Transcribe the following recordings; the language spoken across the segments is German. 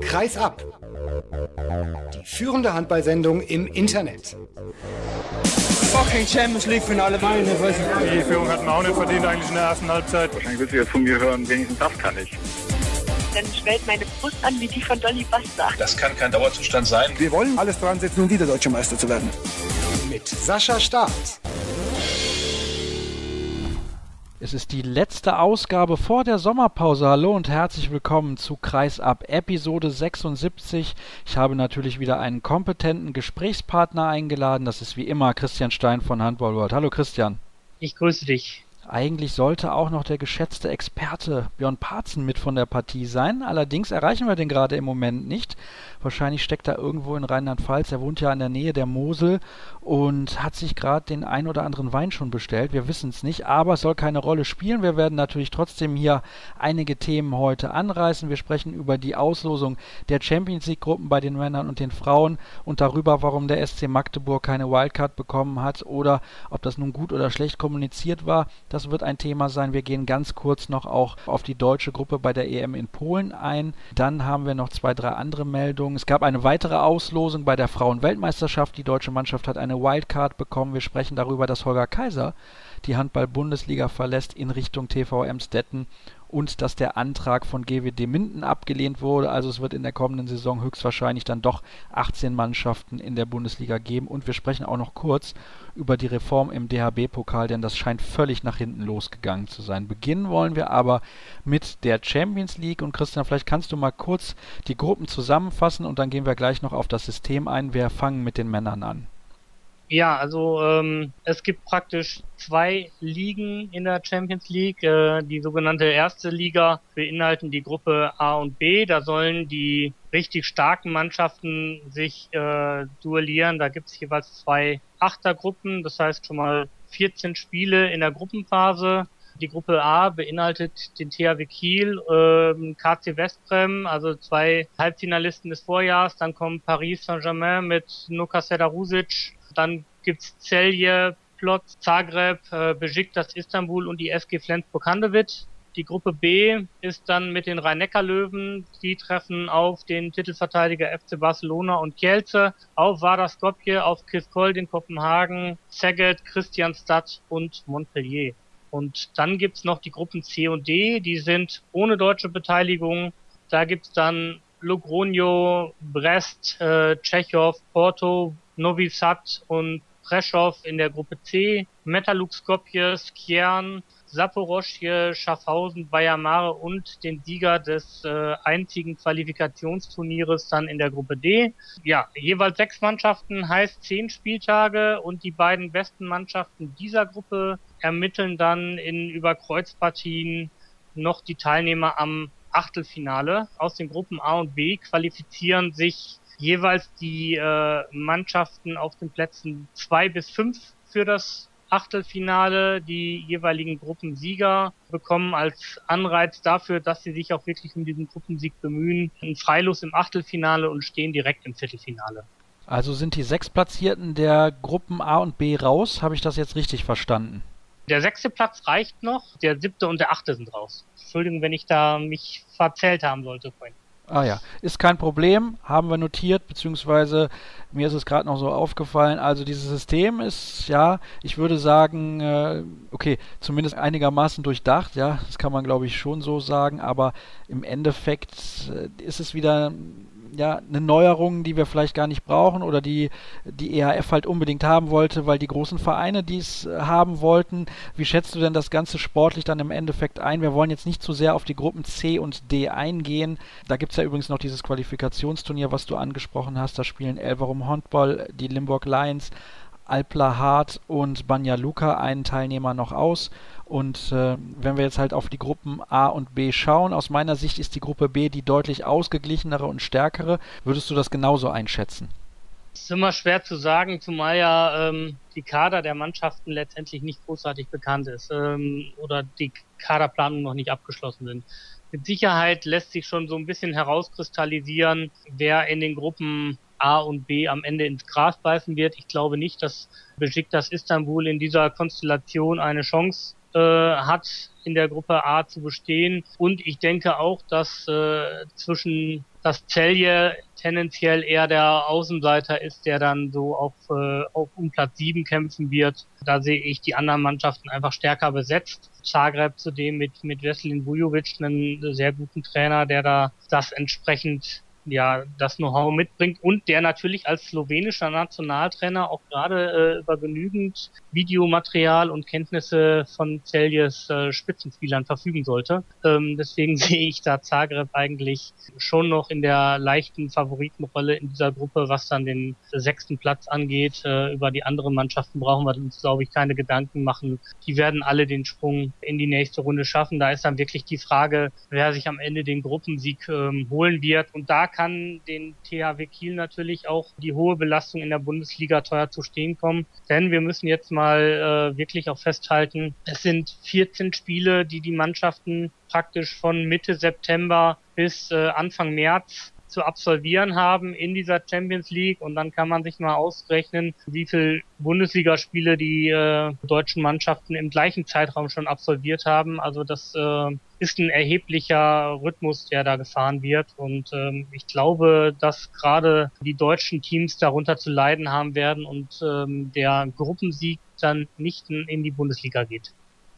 Kreis ab. Die führende Handballsendung im Internet. Fucking Champions League Finale meine. Die Führung hat man auch nicht verdient eigentlich in der ersten Halbzeit. Wahrscheinlich willst du jetzt von mir hören, wenigstens das kann ich. Dann schwellt meine Brust an wie die von Dolly Buster. Das kann kein Dauerzustand sein. Wir wollen alles dran setzen, um wieder Deutscher Meister zu werden. Mit Sascha Staat. Es ist die letzte Ausgabe vor der Sommerpause. Hallo und herzlich willkommen zu Kreisab Episode 76. Ich habe natürlich wieder einen kompetenten Gesprächspartner eingeladen. Das ist wie immer Christian Stein von Handball World. Hallo Christian. Ich grüße dich. Eigentlich sollte auch noch der geschätzte Experte Björn Parzen mit von der Partie sein. Allerdings erreichen wir den gerade im Moment nicht. Wahrscheinlich steckt er irgendwo in Rheinland-Pfalz. Er wohnt ja in der Nähe der Mosel und hat sich gerade den ein oder anderen Wein schon bestellt. Wir wissen es nicht, aber es soll keine Rolle spielen. Wir werden natürlich trotzdem hier einige Themen heute anreißen. Wir sprechen über die Auslosung der Champions League-Gruppen bei den Männern und den Frauen und darüber, warum der SC Magdeburg keine Wildcard bekommen hat oder ob das nun gut oder schlecht kommuniziert war. Das wird ein Thema sein. Wir gehen ganz kurz noch auch auf die deutsche Gruppe bei der EM in Polen ein. Dann haben wir noch zwei, drei andere Meldungen. Es gab eine weitere Auslosung bei der Frauenweltmeisterschaft. Die deutsche Mannschaft hat eine Wildcard bekommen. Wir sprechen darüber, dass Holger Kaiser die Handball-Bundesliga verlässt in Richtung TV Emstetten und dass der Antrag von GWD Minden abgelehnt wurde. Also es wird in der kommenden Saison höchstwahrscheinlich dann doch 18 Mannschaften in der Bundesliga geben. Und wir sprechen auch noch kurz über die Reform im DHB-Pokal, denn das scheint völlig nach hinten losgegangen zu sein. Beginnen wollen wir aber mit der Champions League. Und Christian, vielleicht kannst du mal kurz die Gruppen zusammenfassen und dann gehen wir gleich noch auf das System ein. Wir fangen mit den Männern an. Ja, also ähm, es gibt praktisch zwei Ligen in der Champions League. Äh, die sogenannte erste Liga beinhalten die Gruppe A und B. Da sollen die richtig starken Mannschaften sich äh, duellieren. Da gibt es jeweils zwei Achtergruppen, das heißt schon mal 14 Spiele in der Gruppenphase. Die Gruppe A beinhaltet den THW Kiel, ähm, KC Westbrem, also zwei Halbfinalisten des Vorjahrs. Dann kommt Paris Saint-Germain mit Nuka Sedarusic, dann gibt's Celje, Plot, Zagreb, äh, Besiktas Istanbul und die SG Flensburg-Handewitt. Die Gruppe B ist dann mit den Rhein-Neckar-Löwen. Die treffen auf den Titelverteidiger FC Barcelona und Kielce, auf Vardar Skopje, auf Kiskol in Kopenhagen, Szeged, Christianstadt und Montpellier. Und dann gibt's noch die Gruppen C und D, die sind ohne deutsche Beteiligung. Da gibt's dann Logroño, Brest, äh, Tschechow, Porto, Novi Sad und Preschow in der Gruppe C, Metalurg Skopje, Skjern, Saporoschje, Schaffhausen, Bayer Mare und den Sieger des äh, einzigen Qualifikationsturnieres dann in der Gruppe D. Ja, jeweils sechs Mannschaften heißt zehn Spieltage und die beiden besten Mannschaften dieser Gruppe ermitteln dann in Überkreuzpartien noch die Teilnehmer am Achtelfinale. Aus den Gruppen A und B qualifizieren sich jeweils die äh, Mannschaften auf den Plätzen zwei bis fünf für das Achtelfinale. Die jeweiligen Gruppensieger bekommen als Anreiz dafür, dass sie sich auch wirklich um diesen Gruppensieg bemühen, ein Freilos im Achtelfinale und stehen direkt im Viertelfinale. Also sind die sechs Platzierten der Gruppen A und B raus? Habe ich das jetzt richtig verstanden? Der sechste Platz reicht noch, der siebte und der achte sind raus. Entschuldigung, wenn ich da mich verzählt haben sollte vorhin. Ah ja, ist kein Problem, haben wir notiert, beziehungsweise mir ist es gerade noch so aufgefallen. Also dieses System ist, ja, ich würde sagen, äh, okay, zumindest einigermaßen durchdacht, ja, das kann man glaube ich schon so sagen, aber im Endeffekt äh, ist es wieder ja, eine Neuerung, die wir vielleicht gar nicht brauchen oder die die EHF halt unbedingt haben wollte, weil die großen Vereine dies äh, haben wollten. Wie schätzt du denn das Ganze sportlich dann im Endeffekt ein? Wir wollen jetzt nicht zu sehr auf die Gruppen C und D eingehen. Da gibt es ja übrigens noch dieses Qualifikationsturnier, was du angesprochen hast. Da spielen Elverum Handball, die Limburg Lions, Alpla Hart und Banja Luka einen Teilnehmer noch aus. Und äh, wenn wir jetzt halt auf die Gruppen A und B schauen, aus meiner Sicht ist die Gruppe B die deutlich ausgeglichenere und stärkere. Würdest du das genauso einschätzen? Das ist immer schwer zu sagen, zumal ja ähm, die Kader der Mannschaften letztendlich nicht großartig bekannt ist ähm, oder die Kaderplanungen noch nicht abgeschlossen sind. Mit Sicherheit lässt sich schon so ein bisschen herauskristallisieren, wer in den Gruppen A und B am Ende ins Gras beißen wird. Ich glaube nicht, dass Besiktas Istanbul in dieser Konstellation eine Chance äh, hat in der Gruppe A zu bestehen. Und ich denke auch, dass äh, zwischen das Celje tendenziell eher der Außenseiter ist, der dann so auf, äh, auf um Platz 7 kämpfen wird. Da sehe ich die anderen Mannschaften einfach stärker besetzt. Zagreb zudem mit, mit Veselin Vujovic, einen sehr guten Trainer, der da das entsprechend ja das Know-how mitbringt und der natürlich als slowenischer Nationaltrainer auch gerade äh, über genügend Videomaterial und Kenntnisse von Celjes äh, Spitzenspielern verfügen sollte. Ähm, deswegen sehe ich da Zagreb eigentlich schon noch in der leichten Favoritenrolle in dieser Gruppe, was dann den sechsten Platz angeht. Äh, über die anderen Mannschaften brauchen wir uns, glaube ich, keine Gedanken machen. Die werden alle den Sprung in die nächste Runde schaffen. Da ist dann wirklich die Frage, wer sich am Ende den Gruppensieg ähm, holen wird. Und da kann den THW Kiel natürlich auch die hohe Belastung in der Bundesliga teuer zu stehen kommen. Denn wir müssen jetzt mal äh, wirklich auch festhalten, es sind 14 Spiele, die die Mannschaften praktisch von Mitte September bis äh, Anfang März zu absolvieren haben in dieser Champions League und dann kann man sich mal ausrechnen, wie viel Bundesligaspiele die äh, deutschen Mannschaften im gleichen Zeitraum schon absolviert haben. Also das äh, ist ein erheblicher Rhythmus, der da gefahren wird und ähm, ich glaube, dass gerade die deutschen Teams darunter zu leiden haben werden und ähm, der Gruppensieg dann nicht in die Bundesliga geht.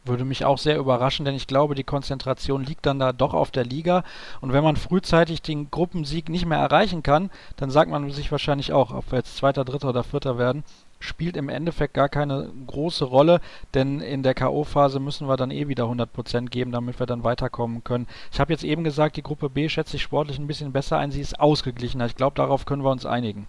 Würde mich auch sehr überraschen, denn ich glaube, die Konzentration liegt dann da doch auf der Liga. Und wenn man frühzeitig den Gruppensieg nicht mehr erreichen kann, dann sagt man sich wahrscheinlich auch, ob wir jetzt Zweiter, Dritter oder Vierter werden, spielt im Endeffekt gar keine große Rolle, denn in der K.O.-Phase müssen wir dann eh wieder 100% geben, damit wir dann weiterkommen können. Ich habe jetzt eben gesagt, die Gruppe B schätze ich sportlich ein bisschen besser ein, sie ist ausgeglichener. Ich glaube, darauf können wir uns einigen.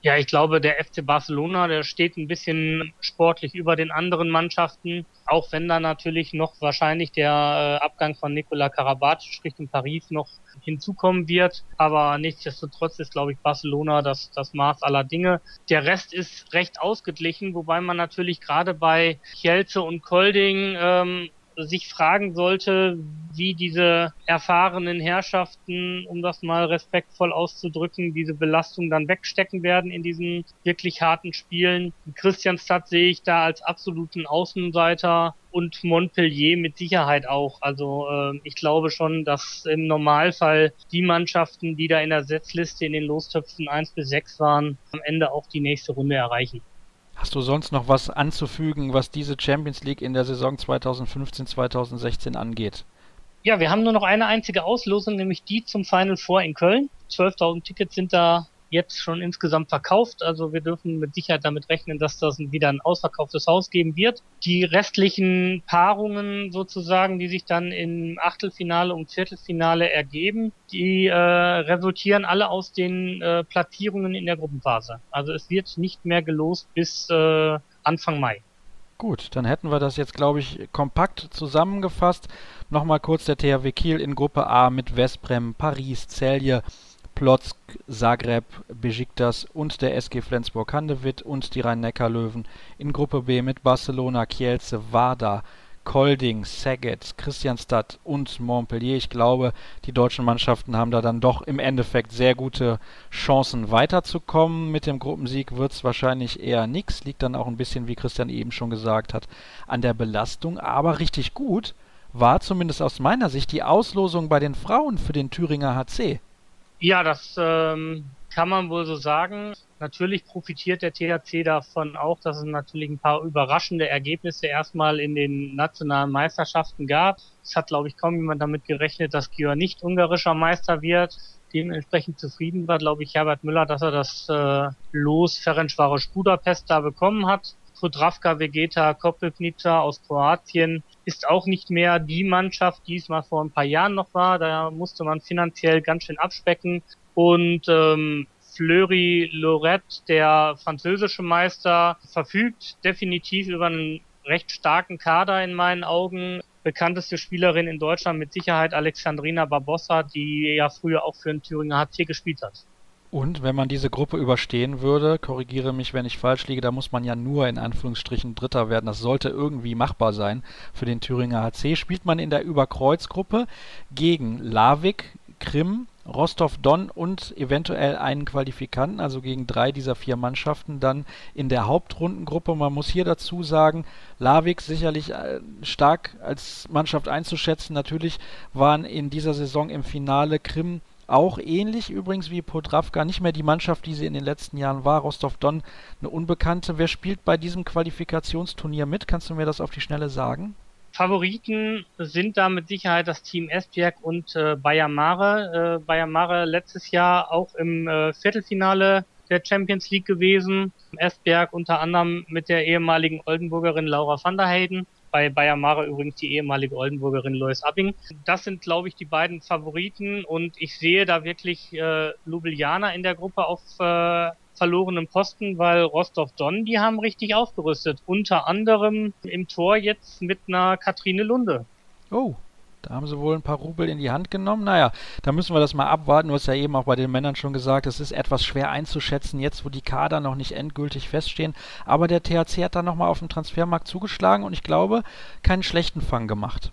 Ja, ich glaube, der FC Barcelona, der steht ein bisschen sportlich über den anderen Mannschaften, auch wenn da natürlich noch wahrscheinlich der äh, Abgang von Nicola Karabatic Richtung Paris noch hinzukommen wird. Aber nichtsdestotrotz ist, glaube ich, Barcelona das, das Maß aller Dinge. Der Rest ist recht ausgeglichen, wobei man natürlich gerade bei Kielce und Kolding ähm, sich fragen sollte, wie diese erfahrenen Herrschaften, um das mal respektvoll auszudrücken, diese Belastung dann wegstecken werden in diesen wirklich harten Spielen. Christianstadt sehe ich da als absoluten Außenseiter und Montpellier mit Sicherheit auch. Also äh, ich glaube schon, dass im Normalfall die Mannschaften, die da in der Setzliste in den Lostöpfen 1 bis 6 waren, am Ende auch die nächste Runde erreichen. Hast du sonst noch was anzufügen, was diese Champions League in der Saison 2015-2016 angeht? Ja, wir haben nur noch eine einzige Auslosung, nämlich die zum Final Four in Köln. 12.000 Tickets sind da jetzt schon insgesamt verkauft. Also wir dürfen mit Sicherheit damit rechnen, dass das wieder ein ausverkauftes Haus geben wird. Die restlichen Paarungen sozusagen, die sich dann im Achtelfinale und Viertelfinale ergeben, die äh, resultieren alle aus den äh, Platzierungen in der Gruppenphase. Also es wird nicht mehr gelost bis äh, Anfang Mai. Gut, dann hätten wir das jetzt, glaube ich, kompakt zusammengefasst. Nochmal kurz der THW Kiel in Gruppe A mit Westbrem, Paris, Celje, Plotzk, Zagreb, Besiktas und der SG Flensburg-Handewitt und die Rhein-Neckar-Löwen in Gruppe B mit Barcelona, Kielce, Vardar, Kolding, Saget, Christianstadt und Montpellier. Ich glaube, die deutschen Mannschaften haben da dann doch im Endeffekt sehr gute Chancen weiterzukommen. Mit dem Gruppensieg wird es wahrscheinlich eher nichts. Liegt dann auch ein bisschen, wie Christian eben schon gesagt hat, an der Belastung. Aber richtig gut war zumindest aus meiner Sicht die Auslosung bei den Frauen für den Thüringer HC. Ja, das ähm, kann man wohl so sagen. Natürlich profitiert der THC davon auch, dass es natürlich ein paar überraschende Ergebnisse erstmal in den nationalen Meisterschaften gab. Es hat, glaube ich, kaum jemand damit gerechnet, dass Gior nicht ungarischer Meister wird. Dementsprechend zufrieden war, glaube ich, Herbert Müller, dass er das äh, Los Ferencvaros Budapest da bekommen hat. Podravka Vegeta Koprivnica aus Kroatien ist auch nicht mehr die Mannschaft, die es mal vor ein paar Jahren noch war. Da musste man finanziell ganz schön abspecken. Und ähm, Fleury Lorette, der französische Meister, verfügt definitiv über einen recht starken Kader in meinen Augen. Bekannteste Spielerin in Deutschland mit Sicherheit Alexandrina Barbossa, die ja früher auch für den Thüringer HC gespielt hat. Und wenn man diese Gruppe überstehen würde, korrigiere mich, wenn ich falsch liege, da muss man ja nur in Anführungsstrichen Dritter werden. Das sollte irgendwie machbar sein für den Thüringer HC. Spielt man in der Überkreuzgruppe gegen Lavik, Krim, Rostov-Don und eventuell einen Qualifikanten, also gegen drei dieser vier Mannschaften dann in der Hauptrundengruppe. Man muss hier dazu sagen, Lavik sicherlich äh, stark als Mannschaft einzuschätzen. Natürlich waren in dieser Saison im Finale Krim auch ähnlich übrigens wie Podravka, nicht mehr die Mannschaft, die sie in den letzten Jahren war. Rostov-Don eine Unbekannte. Wer spielt bei diesem Qualifikationsturnier mit? Kannst du mir das auf die Schnelle sagen? Favoriten sind da mit Sicherheit das Team Esbjerg und äh, Bayer Mare. Äh, Bayer Mare letztes Jahr auch im äh, Viertelfinale der Champions League gewesen. Esbjerg unter anderem mit der ehemaligen Oldenburgerin Laura van der Heyden bei Bayer Mare übrigens die ehemalige Oldenburgerin Lois Abing. Das sind, glaube ich, die beiden Favoriten und ich sehe da wirklich äh, Ljubljana in der Gruppe auf äh, verlorenen Posten, weil Rostov-Don, die haben richtig aufgerüstet. Unter anderem im Tor jetzt mit einer Katrine Lunde. Oh, da haben sie wohl ein paar Rubel in die Hand genommen. Naja, da müssen wir das mal abwarten. Du hast ja eben auch bei den Männern schon gesagt, es ist etwas schwer einzuschätzen, jetzt wo die Kader noch nicht endgültig feststehen. Aber der THC hat da nochmal auf dem Transfermarkt zugeschlagen und ich glaube, keinen schlechten Fang gemacht.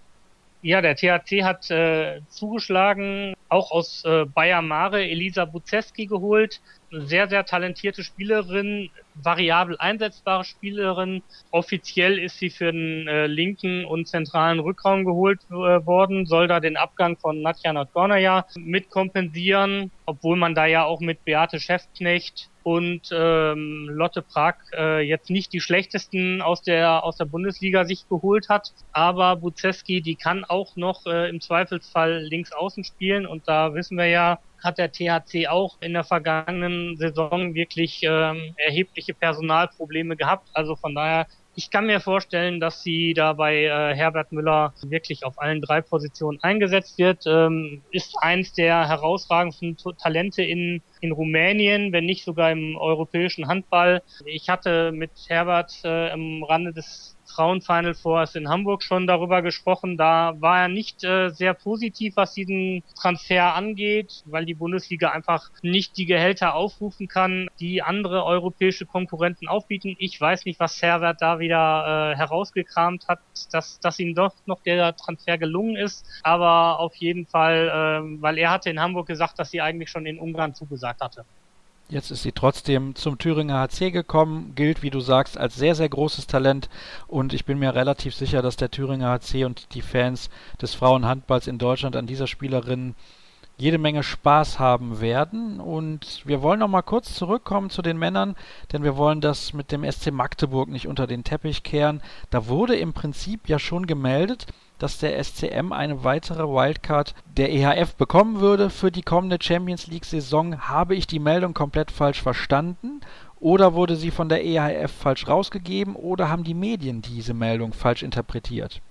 Ja, der THC hat äh, zugeschlagen, auch aus äh, Bayer Mare Elisa Buzeski geholt. Sehr, sehr talentierte Spielerin, variabel einsetzbare Spielerin. Offiziell ist sie für den äh, linken und zentralen Rückraum geholt äh, worden, soll da den Abgang von Nadja Nordgornaya mitkompensieren, obwohl man da ja auch mit Beate Schäftknecht und ähm, Lotte Prag äh, jetzt nicht die schlechtesten aus der aus der Bundesliga sich geholt hat, aber Buzeski, die kann auch noch äh, im Zweifelsfall links außen spielen und da wissen wir ja, hat der THC auch in der vergangenen Saison wirklich ähm, erhebliche Personalprobleme gehabt. Also von daher ich kann mir vorstellen, dass sie da bei äh, Herbert Müller wirklich auf allen drei Positionen eingesetzt wird. Ähm, ist eins der herausragendsten Talente in, in Rumänien, wenn nicht sogar im europäischen Handball. Ich hatte mit Herbert äh, im Rande des Frauenfinal Fours in Hamburg schon darüber gesprochen. Da war er nicht äh, sehr positiv, was diesen Transfer angeht, weil die Bundesliga einfach nicht die Gehälter aufrufen kann, die andere europäische Konkurrenten aufbieten. Ich weiß nicht, was Servert da wieder äh, herausgekramt hat, dass, dass ihm doch noch der Transfer gelungen ist. Aber auf jeden Fall, äh, weil er hatte in Hamburg gesagt, dass sie eigentlich schon in Ungarn zugesagt hatte. Jetzt ist sie trotzdem zum Thüringer HC gekommen, gilt, wie du sagst, als sehr, sehr großes Talent und ich bin mir relativ sicher, dass der Thüringer HC und die Fans des Frauenhandballs in Deutschland an dieser Spielerin jede Menge Spaß haben werden. Und wir wollen noch mal kurz zurückkommen zu den Männern, denn wir wollen das mit dem SC Magdeburg nicht unter den Teppich kehren. Da wurde im Prinzip ja schon gemeldet, dass der SCM eine weitere Wildcard der EHF bekommen würde für die kommende Champions League-Saison. Habe ich die Meldung komplett falsch verstanden? Oder wurde sie von der EHF falsch rausgegeben? Oder haben die Medien diese Meldung falsch interpretiert?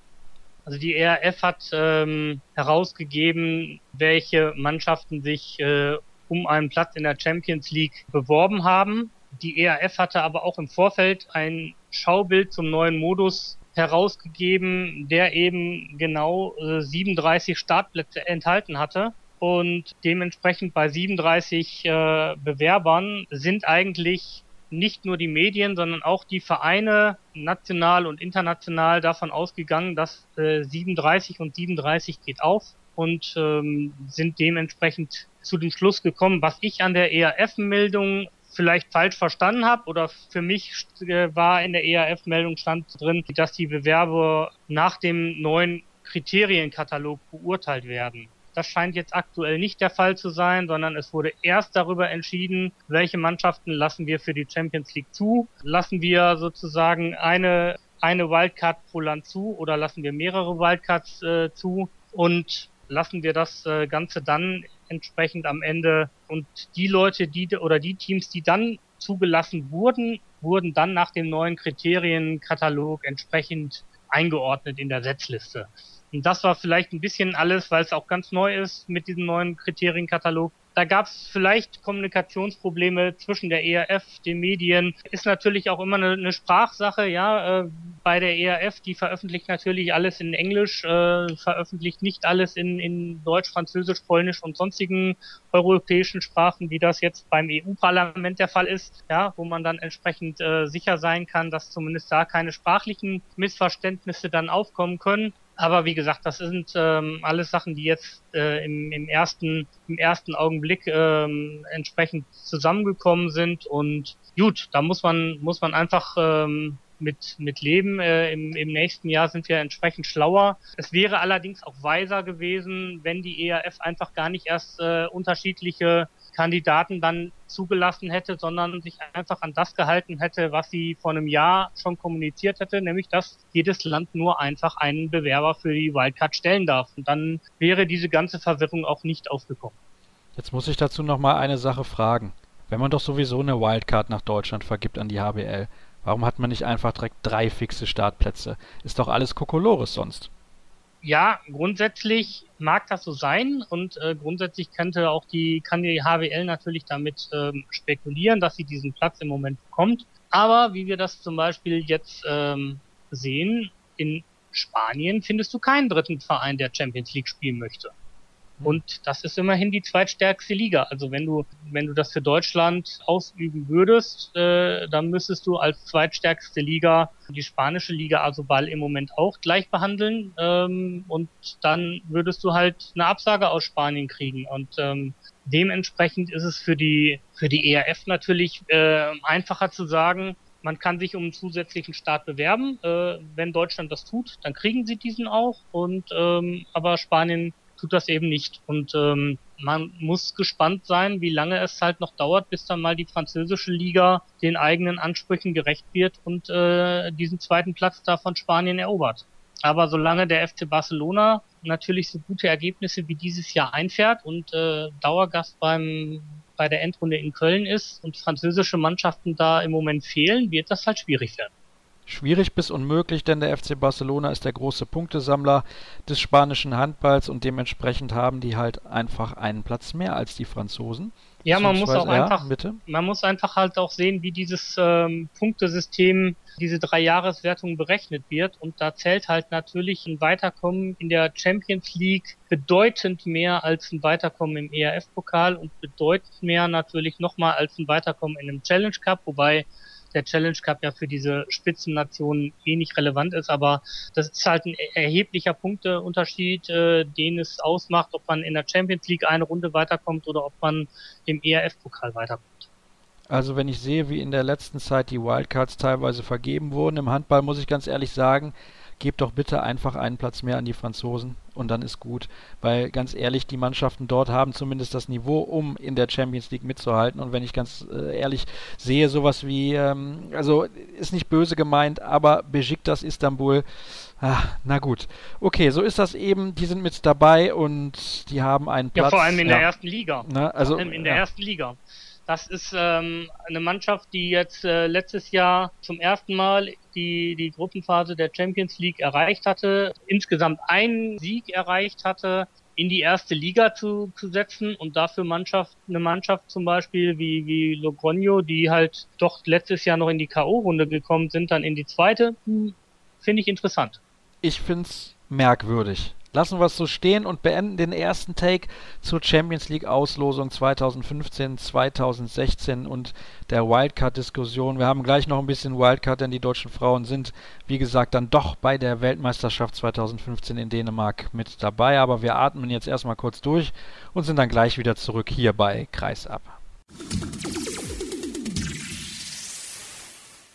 Also die ERF hat ähm, herausgegeben, welche Mannschaften sich äh, um einen Platz in der Champions League beworben haben. Die ERF hatte aber auch im Vorfeld ein Schaubild zum neuen Modus herausgegeben, der eben genau äh, 37 Startplätze enthalten hatte. Und dementsprechend bei 37 äh, Bewerbern sind eigentlich nicht nur die Medien, sondern auch die Vereine national und international davon ausgegangen, dass äh, 37 und 37 geht auf und ähm, sind dementsprechend zu dem Schluss gekommen, was ich an der ERF-Meldung vielleicht falsch verstanden habe oder für mich äh, war in der ERF-Meldung stand drin, dass die Bewerber nach dem neuen Kriterienkatalog beurteilt werden. Das scheint jetzt aktuell nicht der Fall zu sein, sondern es wurde erst darüber entschieden, welche Mannschaften lassen wir für die Champions League zu. Lassen wir sozusagen eine, eine Wildcard pro Land zu oder lassen wir mehrere Wildcards äh, zu und lassen wir das äh, Ganze dann entsprechend am Ende und die Leute, die oder die Teams, die dann zugelassen wurden, wurden dann nach dem neuen Kriterienkatalog entsprechend eingeordnet in der Setzliste. Und das war vielleicht ein bisschen alles, weil es auch ganz neu ist mit diesem neuen Kriterienkatalog. Da gab es vielleicht Kommunikationsprobleme zwischen der ERF, den Medien. Ist natürlich auch immer eine, eine Sprachsache, ja. Äh, bei der ERF, die veröffentlicht natürlich alles in Englisch, äh, veröffentlicht nicht alles in, in Deutsch, Französisch, Polnisch und sonstigen europäischen Sprachen, wie das jetzt beim EU-Parlament der Fall ist, ja, wo man dann entsprechend äh, sicher sein kann, dass zumindest da keine sprachlichen Missverständnisse dann aufkommen können. Aber wie gesagt, das sind ähm, alles Sachen, die jetzt äh, im, im, ersten, im ersten Augenblick ähm, entsprechend zusammengekommen sind. Und gut, da muss man, muss man einfach ähm, mit, mit leben. Äh, im, Im nächsten Jahr sind wir entsprechend schlauer. Es wäre allerdings auch weiser gewesen, wenn die ERF einfach gar nicht erst äh, unterschiedliche Kandidaten dann zugelassen hätte, sondern sich einfach an das gehalten hätte, was sie vor einem Jahr schon kommuniziert hätte, nämlich dass jedes Land nur einfach einen Bewerber für die Wildcard stellen darf. Und dann wäre diese ganze Verwirrung auch nicht aufgekommen. Jetzt muss ich dazu noch mal eine Sache fragen. Wenn man doch sowieso eine Wildcard nach Deutschland vergibt an die HBL, warum hat man nicht einfach direkt drei fixe Startplätze? Ist doch alles Kokolores sonst ja, grundsätzlich mag das so sein und äh, grundsätzlich könnte auch die, kann die HWL natürlich damit ähm, spekulieren, dass sie diesen Platz im Moment bekommt. Aber wie wir das zum Beispiel jetzt ähm, sehen, in Spanien findest du keinen dritten Verein, der Champions League spielen möchte. Und das ist immerhin die zweitstärkste Liga. Also wenn du, wenn du das für Deutschland ausüben würdest, äh, dann müsstest du als zweitstärkste Liga die spanische Liga also Ball im Moment auch gleich behandeln. Ähm, und dann würdest du halt eine Absage aus Spanien kriegen. Und ähm, dementsprechend ist es für die, für die ERF natürlich äh, einfacher zu sagen, man kann sich um einen zusätzlichen Start bewerben. Äh, wenn Deutschland das tut, dann kriegen sie diesen auch. Und ähm, aber Spanien tut das eben nicht. Und ähm, man muss gespannt sein, wie lange es halt noch dauert, bis dann mal die französische Liga den eigenen Ansprüchen gerecht wird und äh, diesen zweiten Platz da von Spanien erobert. Aber solange der FC Barcelona natürlich so gute Ergebnisse wie dieses Jahr einfährt und äh, Dauergast beim bei der Endrunde in Köln ist und französische Mannschaften da im Moment fehlen, wird das halt schwierig werden. Schwierig bis unmöglich, denn der FC Barcelona ist der große Punktesammler des spanischen Handballs und dementsprechend haben die halt einfach einen Platz mehr als die Franzosen. Ja, man muss auch ja, einfach, bitte? man muss einfach halt auch sehen, wie dieses ähm, Punktesystem, diese Dreijahreswertung berechnet wird. Und da zählt halt natürlich ein Weiterkommen in der Champions League bedeutend mehr als ein Weiterkommen im ERF-Pokal und bedeutend mehr natürlich nochmal als ein Weiterkommen in einem Challenge Cup, wobei der Challenge Cup ja für diese Spitzennationen eh nicht relevant ist, aber das ist halt ein erheblicher Punkteunterschied, äh, den es ausmacht, ob man in der Champions League eine Runde weiterkommt oder ob man im ERF-Pokal weiterkommt. Also wenn ich sehe, wie in der letzten Zeit die Wildcards teilweise vergeben wurden im Handball, muss ich ganz ehrlich sagen, gebt doch bitte einfach einen Platz mehr an die Franzosen und dann ist gut. Weil ganz ehrlich, die Mannschaften dort haben zumindest das Niveau, um in der Champions League mitzuhalten. Und wenn ich ganz äh, ehrlich sehe, sowas wie, ähm, also ist nicht böse gemeint, aber Besiktas Istanbul, ah, na gut. Okay, so ist das eben. Die sind mit dabei und die haben einen Platz. Ja, vor allem in ja. der ersten Liga. Na, also, vor allem in der ja. ersten Liga. Das ist ähm, eine Mannschaft, die jetzt äh, letztes Jahr zum ersten Mal die, die Gruppenphase der Champions League erreicht hatte, insgesamt einen Sieg erreicht hatte, in die erste Liga zu, zu setzen und dafür Mannschaft, eine Mannschaft zum Beispiel wie, wie Logroño, die halt doch letztes Jahr noch in die K.O.-Runde gekommen sind, dann in die zweite, hm, finde ich interessant. Ich finde es merkwürdig. Lassen wir es so stehen und beenden den ersten Take zur Champions League Auslosung 2015, 2016 und der Wildcard-Diskussion. Wir haben gleich noch ein bisschen Wildcard, denn die deutschen Frauen sind, wie gesagt, dann doch bei der Weltmeisterschaft 2015 in Dänemark mit dabei. Aber wir atmen jetzt erstmal kurz durch und sind dann gleich wieder zurück hier bei Kreisab.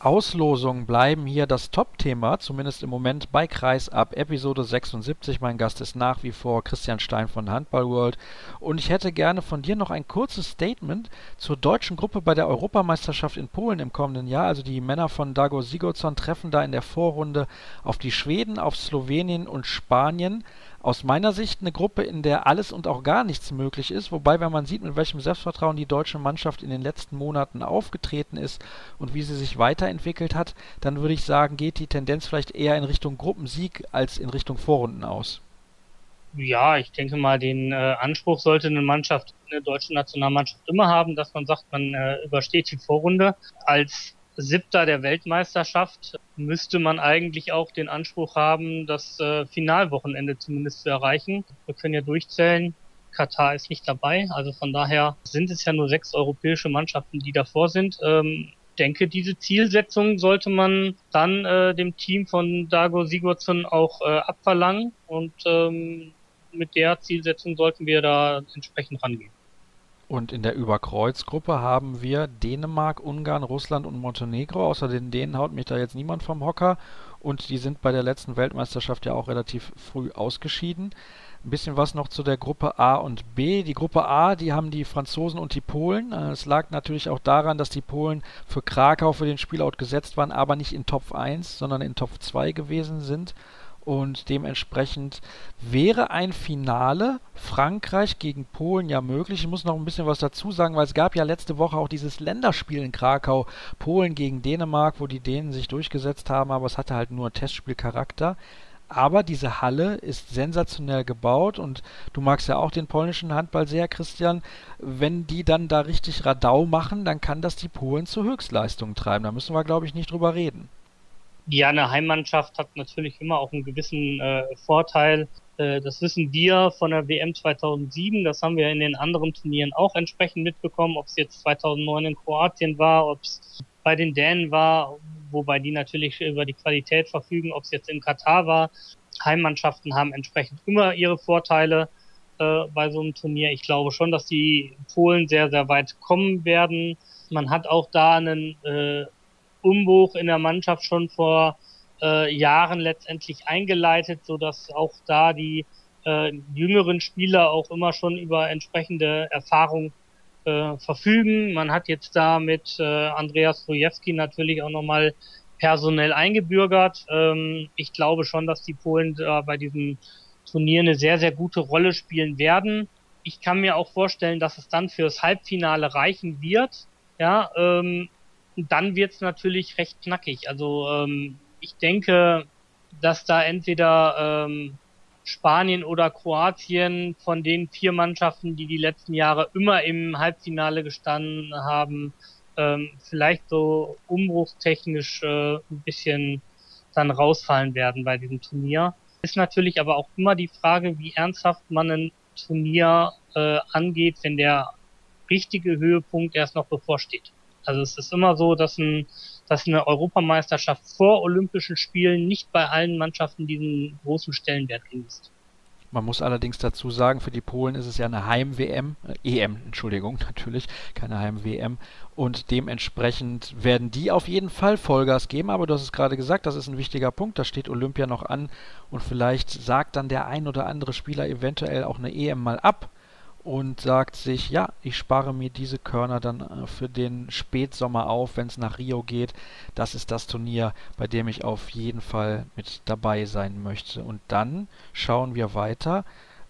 Auslosungen bleiben hier das Top-Thema, zumindest im Moment bei Kreis ab Episode 76. Mein Gast ist nach wie vor Christian Stein von Handball World. Und ich hätte gerne von dir noch ein kurzes Statement zur deutschen Gruppe bei der Europameisterschaft in Polen im kommenden Jahr. Also die Männer von Dago Sigurdsson treffen da in der Vorrunde auf die Schweden, auf Slowenien und Spanien aus meiner Sicht eine Gruppe, in der alles und auch gar nichts möglich ist. Wobei, wenn man sieht, mit welchem Selbstvertrauen die deutsche Mannschaft in den letzten Monaten aufgetreten ist und wie sie sich weiterentwickelt hat, dann würde ich sagen, geht die Tendenz vielleicht eher in Richtung Gruppensieg als in Richtung Vorrunden aus. Ja, ich denke mal, den äh, Anspruch sollte eine Mannschaft, eine deutsche Nationalmannschaft immer haben, dass man sagt, man äh, übersteht die Vorrunde. Als Siebter der Weltmeisterschaft müsste man eigentlich auch den Anspruch haben, das äh, Finalwochenende zumindest zu erreichen. Wir können ja durchzählen. Katar ist nicht dabei, also von daher sind es ja nur sechs europäische Mannschaften, die davor sind. Ähm, denke, diese Zielsetzung sollte man dann äh, dem Team von Dago Sigurdsson auch äh, abverlangen und ähm, mit der Zielsetzung sollten wir da entsprechend rangehen. Und in der Überkreuzgruppe haben wir Dänemark, Ungarn, Russland und Montenegro. Außer den Dänen haut mich da jetzt niemand vom Hocker. Und die sind bei der letzten Weltmeisterschaft ja auch relativ früh ausgeschieden. Ein bisschen was noch zu der Gruppe A und B. Die Gruppe A, die haben die Franzosen und die Polen. Äh, es lag natürlich auch daran, dass die Polen für Krakau für den Spielort gesetzt waren, aber nicht in Top 1, sondern in Top 2 gewesen sind und dementsprechend wäre ein Finale Frankreich gegen Polen ja möglich. Ich muss noch ein bisschen was dazu sagen, weil es gab ja letzte Woche auch dieses Länderspiel in Krakau, Polen gegen Dänemark, wo die Dänen sich durchgesetzt haben, aber es hatte halt nur Testspielcharakter. Aber diese Halle ist sensationell gebaut und du magst ja auch den polnischen Handball sehr, Christian. Wenn die dann da richtig Radau machen, dann kann das die Polen zu Höchstleistungen treiben. Da müssen wir, glaube ich, nicht drüber reden ja, eine Heimmannschaft hat natürlich immer auch einen gewissen äh, Vorteil. Äh, das wissen wir von der WM 2007. Das haben wir in den anderen Turnieren auch entsprechend mitbekommen, ob es jetzt 2009 in Kroatien war, ob es bei den Dänen war, wobei die natürlich über die Qualität verfügen, ob es jetzt in Katar war. Heimmannschaften haben entsprechend immer ihre Vorteile äh, bei so einem Turnier. Ich glaube schon, dass die Polen sehr, sehr weit kommen werden. Man hat auch da einen äh, Umbruch in der Mannschaft schon vor äh, Jahren letztendlich eingeleitet, so dass auch da die äh, jüngeren Spieler auch immer schon über entsprechende Erfahrung äh, verfügen. Man hat jetzt da mit äh, Andreas Rujewski natürlich auch nochmal personell eingebürgert. Ähm, ich glaube schon, dass die Polen da bei diesem Turnier eine sehr, sehr gute Rolle spielen werden. Ich kann mir auch vorstellen, dass es dann fürs Halbfinale reichen wird. Ja, ähm, dann wird's natürlich recht knackig. Also ähm, ich denke, dass da entweder ähm, Spanien oder Kroatien von den vier Mannschaften, die die letzten Jahre immer im Halbfinale gestanden haben, ähm, vielleicht so umbruchstechnisch äh, ein bisschen dann rausfallen werden bei diesem Turnier. Ist natürlich aber auch immer die Frage, wie ernsthaft man ein Turnier äh, angeht, wenn der richtige Höhepunkt erst noch bevorsteht. Also es ist immer so, dass, ein, dass eine Europameisterschaft vor Olympischen Spielen nicht bei allen Mannschaften diesen großen Stellenwert genießt. Man muss allerdings dazu sagen, für die Polen ist es ja eine Heim-WM, äh, EM, Entschuldigung, natürlich, keine Heim-WM. Und dementsprechend werden die auf jeden Fall Vollgas geben. Aber du hast es gerade gesagt, das ist ein wichtiger Punkt. Da steht Olympia noch an. Und vielleicht sagt dann der ein oder andere Spieler eventuell auch eine EM mal ab und sagt sich, ja, ich spare mir diese Körner dann äh, für den Spätsommer auf, wenn es nach Rio geht. Das ist das Turnier, bei dem ich auf jeden Fall mit dabei sein möchte. Und dann schauen wir weiter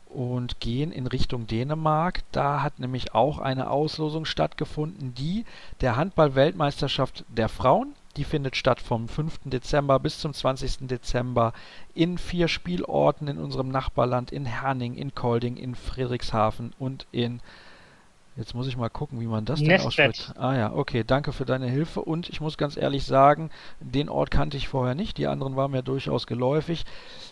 und gehen in Richtung Dänemark. Da hat nämlich auch eine Auslosung stattgefunden, die der Handball-Weltmeisterschaft der Frauen die findet statt vom 5. Dezember bis zum 20. Dezember in vier Spielorten in unserem Nachbarland, in Herning, in Kolding, in Friedrichshafen und in Jetzt muss ich mal gucken, wie man das denn ausspricht. Ah ja, okay, danke für deine Hilfe. Und ich muss ganz ehrlich sagen, den Ort kannte ich vorher nicht. Die anderen waren mir durchaus geläufig.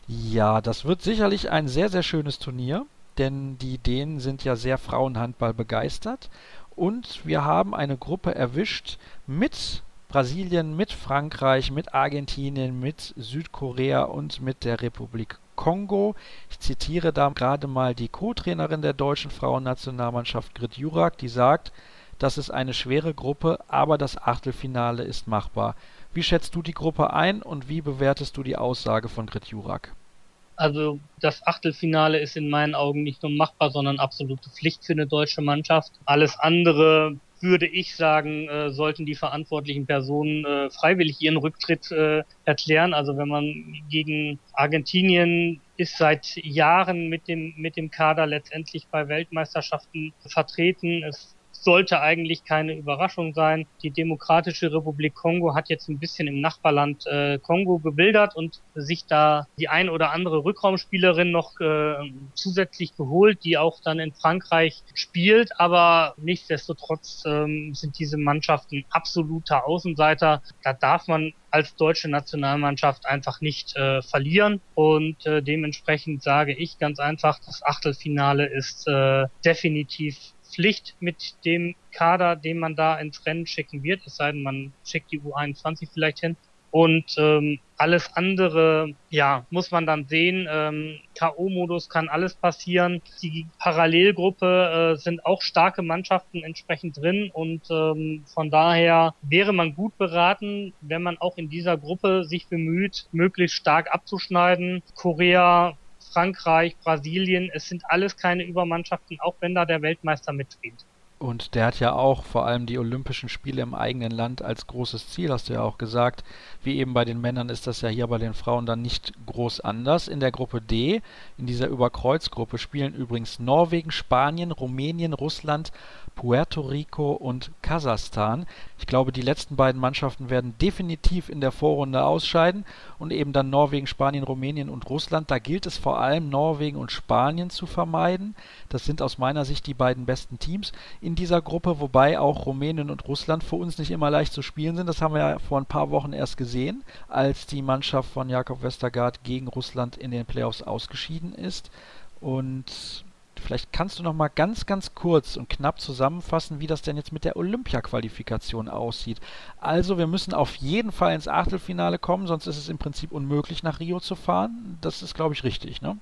Ja, das wird sicherlich ein sehr, sehr schönes Turnier, denn die Dänen sind ja sehr Frauenhandball begeistert. Und wir haben eine Gruppe erwischt mit Brasilien, mit Frankreich, mit Argentinien, mit Südkorea und mit der Republik Kongo. Ich zitiere da gerade mal die Co-Trainerin der deutschen Frauennationalmannschaft Grit Jurak, die sagt, das ist eine schwere Gruppe, aber das Achtelfinale ist machbar. Wie schätzt du die Gruppe ein und wie bewertest du die Aussage von Grit Jurak? Also das Achtelfinale ist in meinen Augen nicht nur machbar, sondern absolute Pflicht für eine deutsche Mannschaft. Alles andere würde ich sagen, äh, sollten die verantwortlichen Personen äh, freiwillig ihren Rücktritt äh, erklären. Also wenn man gegen Argentinien ist seit Jahren mit dem mit dem Kader letztendlich bei Weltmeisterschaften vertreten. Es sollte eigentlich keine Überraschung sein. Die Demokratische Republik Kongo hat jetzt ein bisschen im Nachbarland äh, Kongo gewildert und sich da die ein oder andere Rückraumspielerin noch äh, zusätzlich geholt, die auch dann in Frankreich spielt. Aber nichtsdestotrotz ähm, sind diese Mannschaften absoluter Außenseiter. Da darf man als deutsche Nationalmannschaft einfach nicht äh, verlieren. Und äh, dementsprechend sage ich ganz einfach, das Achtelfinale ist äh, definitiv Pflicht mit dem Kader, den man da ins Rennen schicken wird, es sei denn, man schickt die U21 vielleicht hin. Und ähm, alles andere, ja, muss man dann sehen. Ähm, K.O.-Modus kann alles passieren. Die Parallelgruppe äh, sind auch starke Mannschaften entsprechend drin und ähm, von daher wäre man gut beraten, wenn man auch in dieser Gruppe sich bemüht, möglichst stark abzuschneiden. Korea, Frankreich, Brasilien, es sind alles keine Übermannschaften, auch wenn da der Weltmeister mitspielt. Und der hat ja auch vor allem die Olympischen Spiele im eigenen Land als großes Ziel, hast du ja auch gesagt. Wie eben bei den Männern ist das ja hier bei den Frauen dann nicht groß anders. In der Gruppe D, in dieser Überkreuzgruppe, spielen übrigens Norwegen, Spanien, Rumänien, Russland, Puerto Rico und Kasachstan. Ich glaube, die letzten beiden Mannschaften werden definitiv in der Vorrunde ausscheiden und eben dann Norwegen, Spanien, Rumänien und Russland. Da gilt es vor allem Norwegen und Spanien zu vermeiden. Das sind aus meiner Sicht die beiden besten Teams in dieser Gruppe, wobei auch Rumänien und Russland für uns nicht immer leicht zu spielen sind. Das haben wir ja vor ein paar Wochen erst gesehen, als die Mannschaft von Jakob Westergaard gegen Russland in den Playoffs ausgeschieden ist. Und vielleicht kannst du noch mal ganz, ganz kurz und knapp zusammenfassen, wie das denn jetzt mit der Olympia-Qualifikation aussieht. Also, wir müssen auf jeden Fall ins Achtelfinale kommen, sonst ist es im Prinzip unmöglich, nach Rio zu fahren. Das ist, glaube ich, richtig, ne?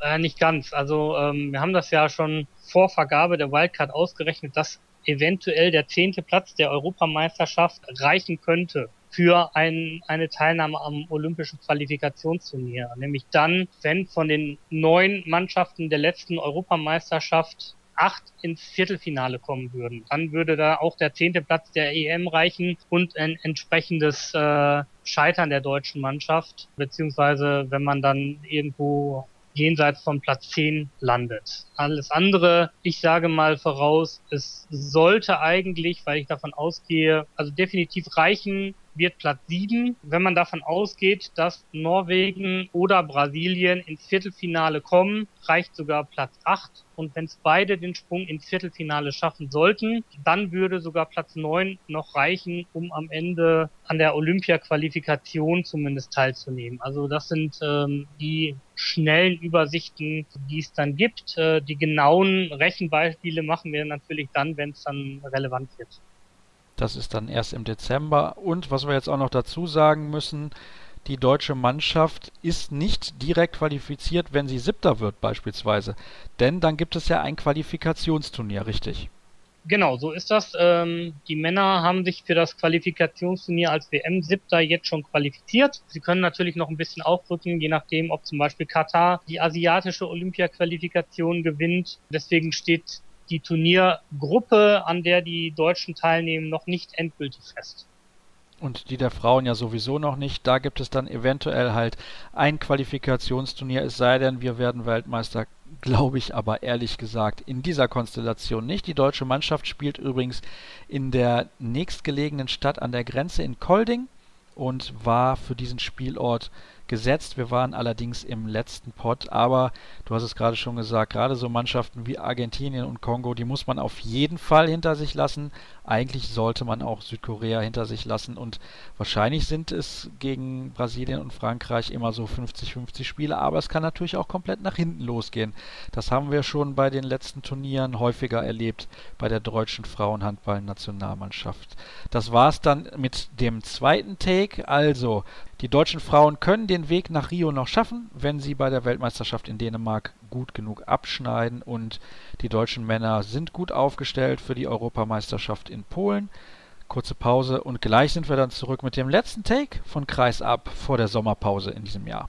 Äh, nicht ganz. Also ähm, wir haben das ja schon vor Vergabe der Wildcard ausgerechnet, dass eventuell der zehnte Platz der Europameisterschaft reichen könnte für ein, eine Teilnahme am Olympischen Qualifikationsturnier. Nämlich dann, wenn von den neun Mannschaften der letzten Europameisterschaft acht ins Viertelfinale kommen würden. Dann würde da auch der zehnte Platz der EM reichen und ein entsprechendes äh, Scheitern der deutschen Mannschaft, beziehungsweise wenn man dann irgendwo jenseits von Platz 10 landet. Alles andere, ich sage mal voraus, es sollte eigentlich, weil ich davon ausgehe, also definitiv reichen, wird Platz 7. Wenn man davon ausgeht, dass Norwegen oder Brasilien ins Viertelfinale kommen, reicht sogar Platz 8. Und wenn es beide den Sprung ins Viertelfinale schaffen sollten, dann würde sogar Platz 9 noch reichen, um am Ende an der Olympia-Qualifikation zumindest teilzunehmen. Also das sind ähm, die schnellen Übersichten, die es dann gibt. Äh, die genauen Rechenbeispiele machen wir natürlich dann, wenn es dann relevant wird. Das ist dann erst im Dezember. Und was wir jetzt auch noch dazu sagen müssen, die deutsche Mannschaft ist nicht direkt qualifiziert, wenn sie Siebter wird beispielsweise. Denn dann gibt es ja ein Qualifikationsturnier, richtig? Genau, so ist das. Ähm, die Männer haben sich für das Qualifikationsturnier als WM-Siebter jetzt schon qualifiziert. Sie können natürlich noch ein bisschen aufrücken, je nachdem, ob zum Beispiel Katar die asiatische Olympia-Qualifikation gewinnt. Deswegen steht die Turniergruppe, an der die Deutschen teilnehmen, noch nicht endgültig fest. Und die der Frauen ja sowieso noch nicht. Da gibt es dann eventuell halt ein Qualifikationsturnier, es sei denn, wir werden Weltmeister, glaube ich aber ehrlich gesagt in dieser Konstellation nicht. Die deutsche Mannschaft spielt übrigens in der nächstgelegenen Stadt an der Grenze in Kolding und war für diesen Spielort gesetzt. Wir waren allerdings im letzten Pot, aber du hast es gerade schon gesagt, gerade so Mannschaften wie Argentinien und Kongo, die muss man auf jeden Fall hinter sich lassen. Eigentlich sollte man auch Südkorea hinter sich lassen und wahrscheinlich sind es gegen Brasilien und Frankreich immer so 50-50 Spiele, aber es kann natürlich auch komplett nach hinten losgehen. Das haben wir schon bei den letzten Turnieren häufiger erlebt bei der deutschen Frauenhandball-Nationalmannschaft. Das war's dann mit dem zweiten Take. Also, die deutschen Frauen können den Weg nach Rio noch schaffen, wenn sie bei der Weltmeisterschaft in Dänemark gut genug abschneiden und die deutschen Männer sind gut aufgestellt für die Europameisterschaft in Polen. Kurze Pause und gleich sind wir dann zurück mit dem letzten Take von Kreis ab vor der Sommerpause in diesem Jahr.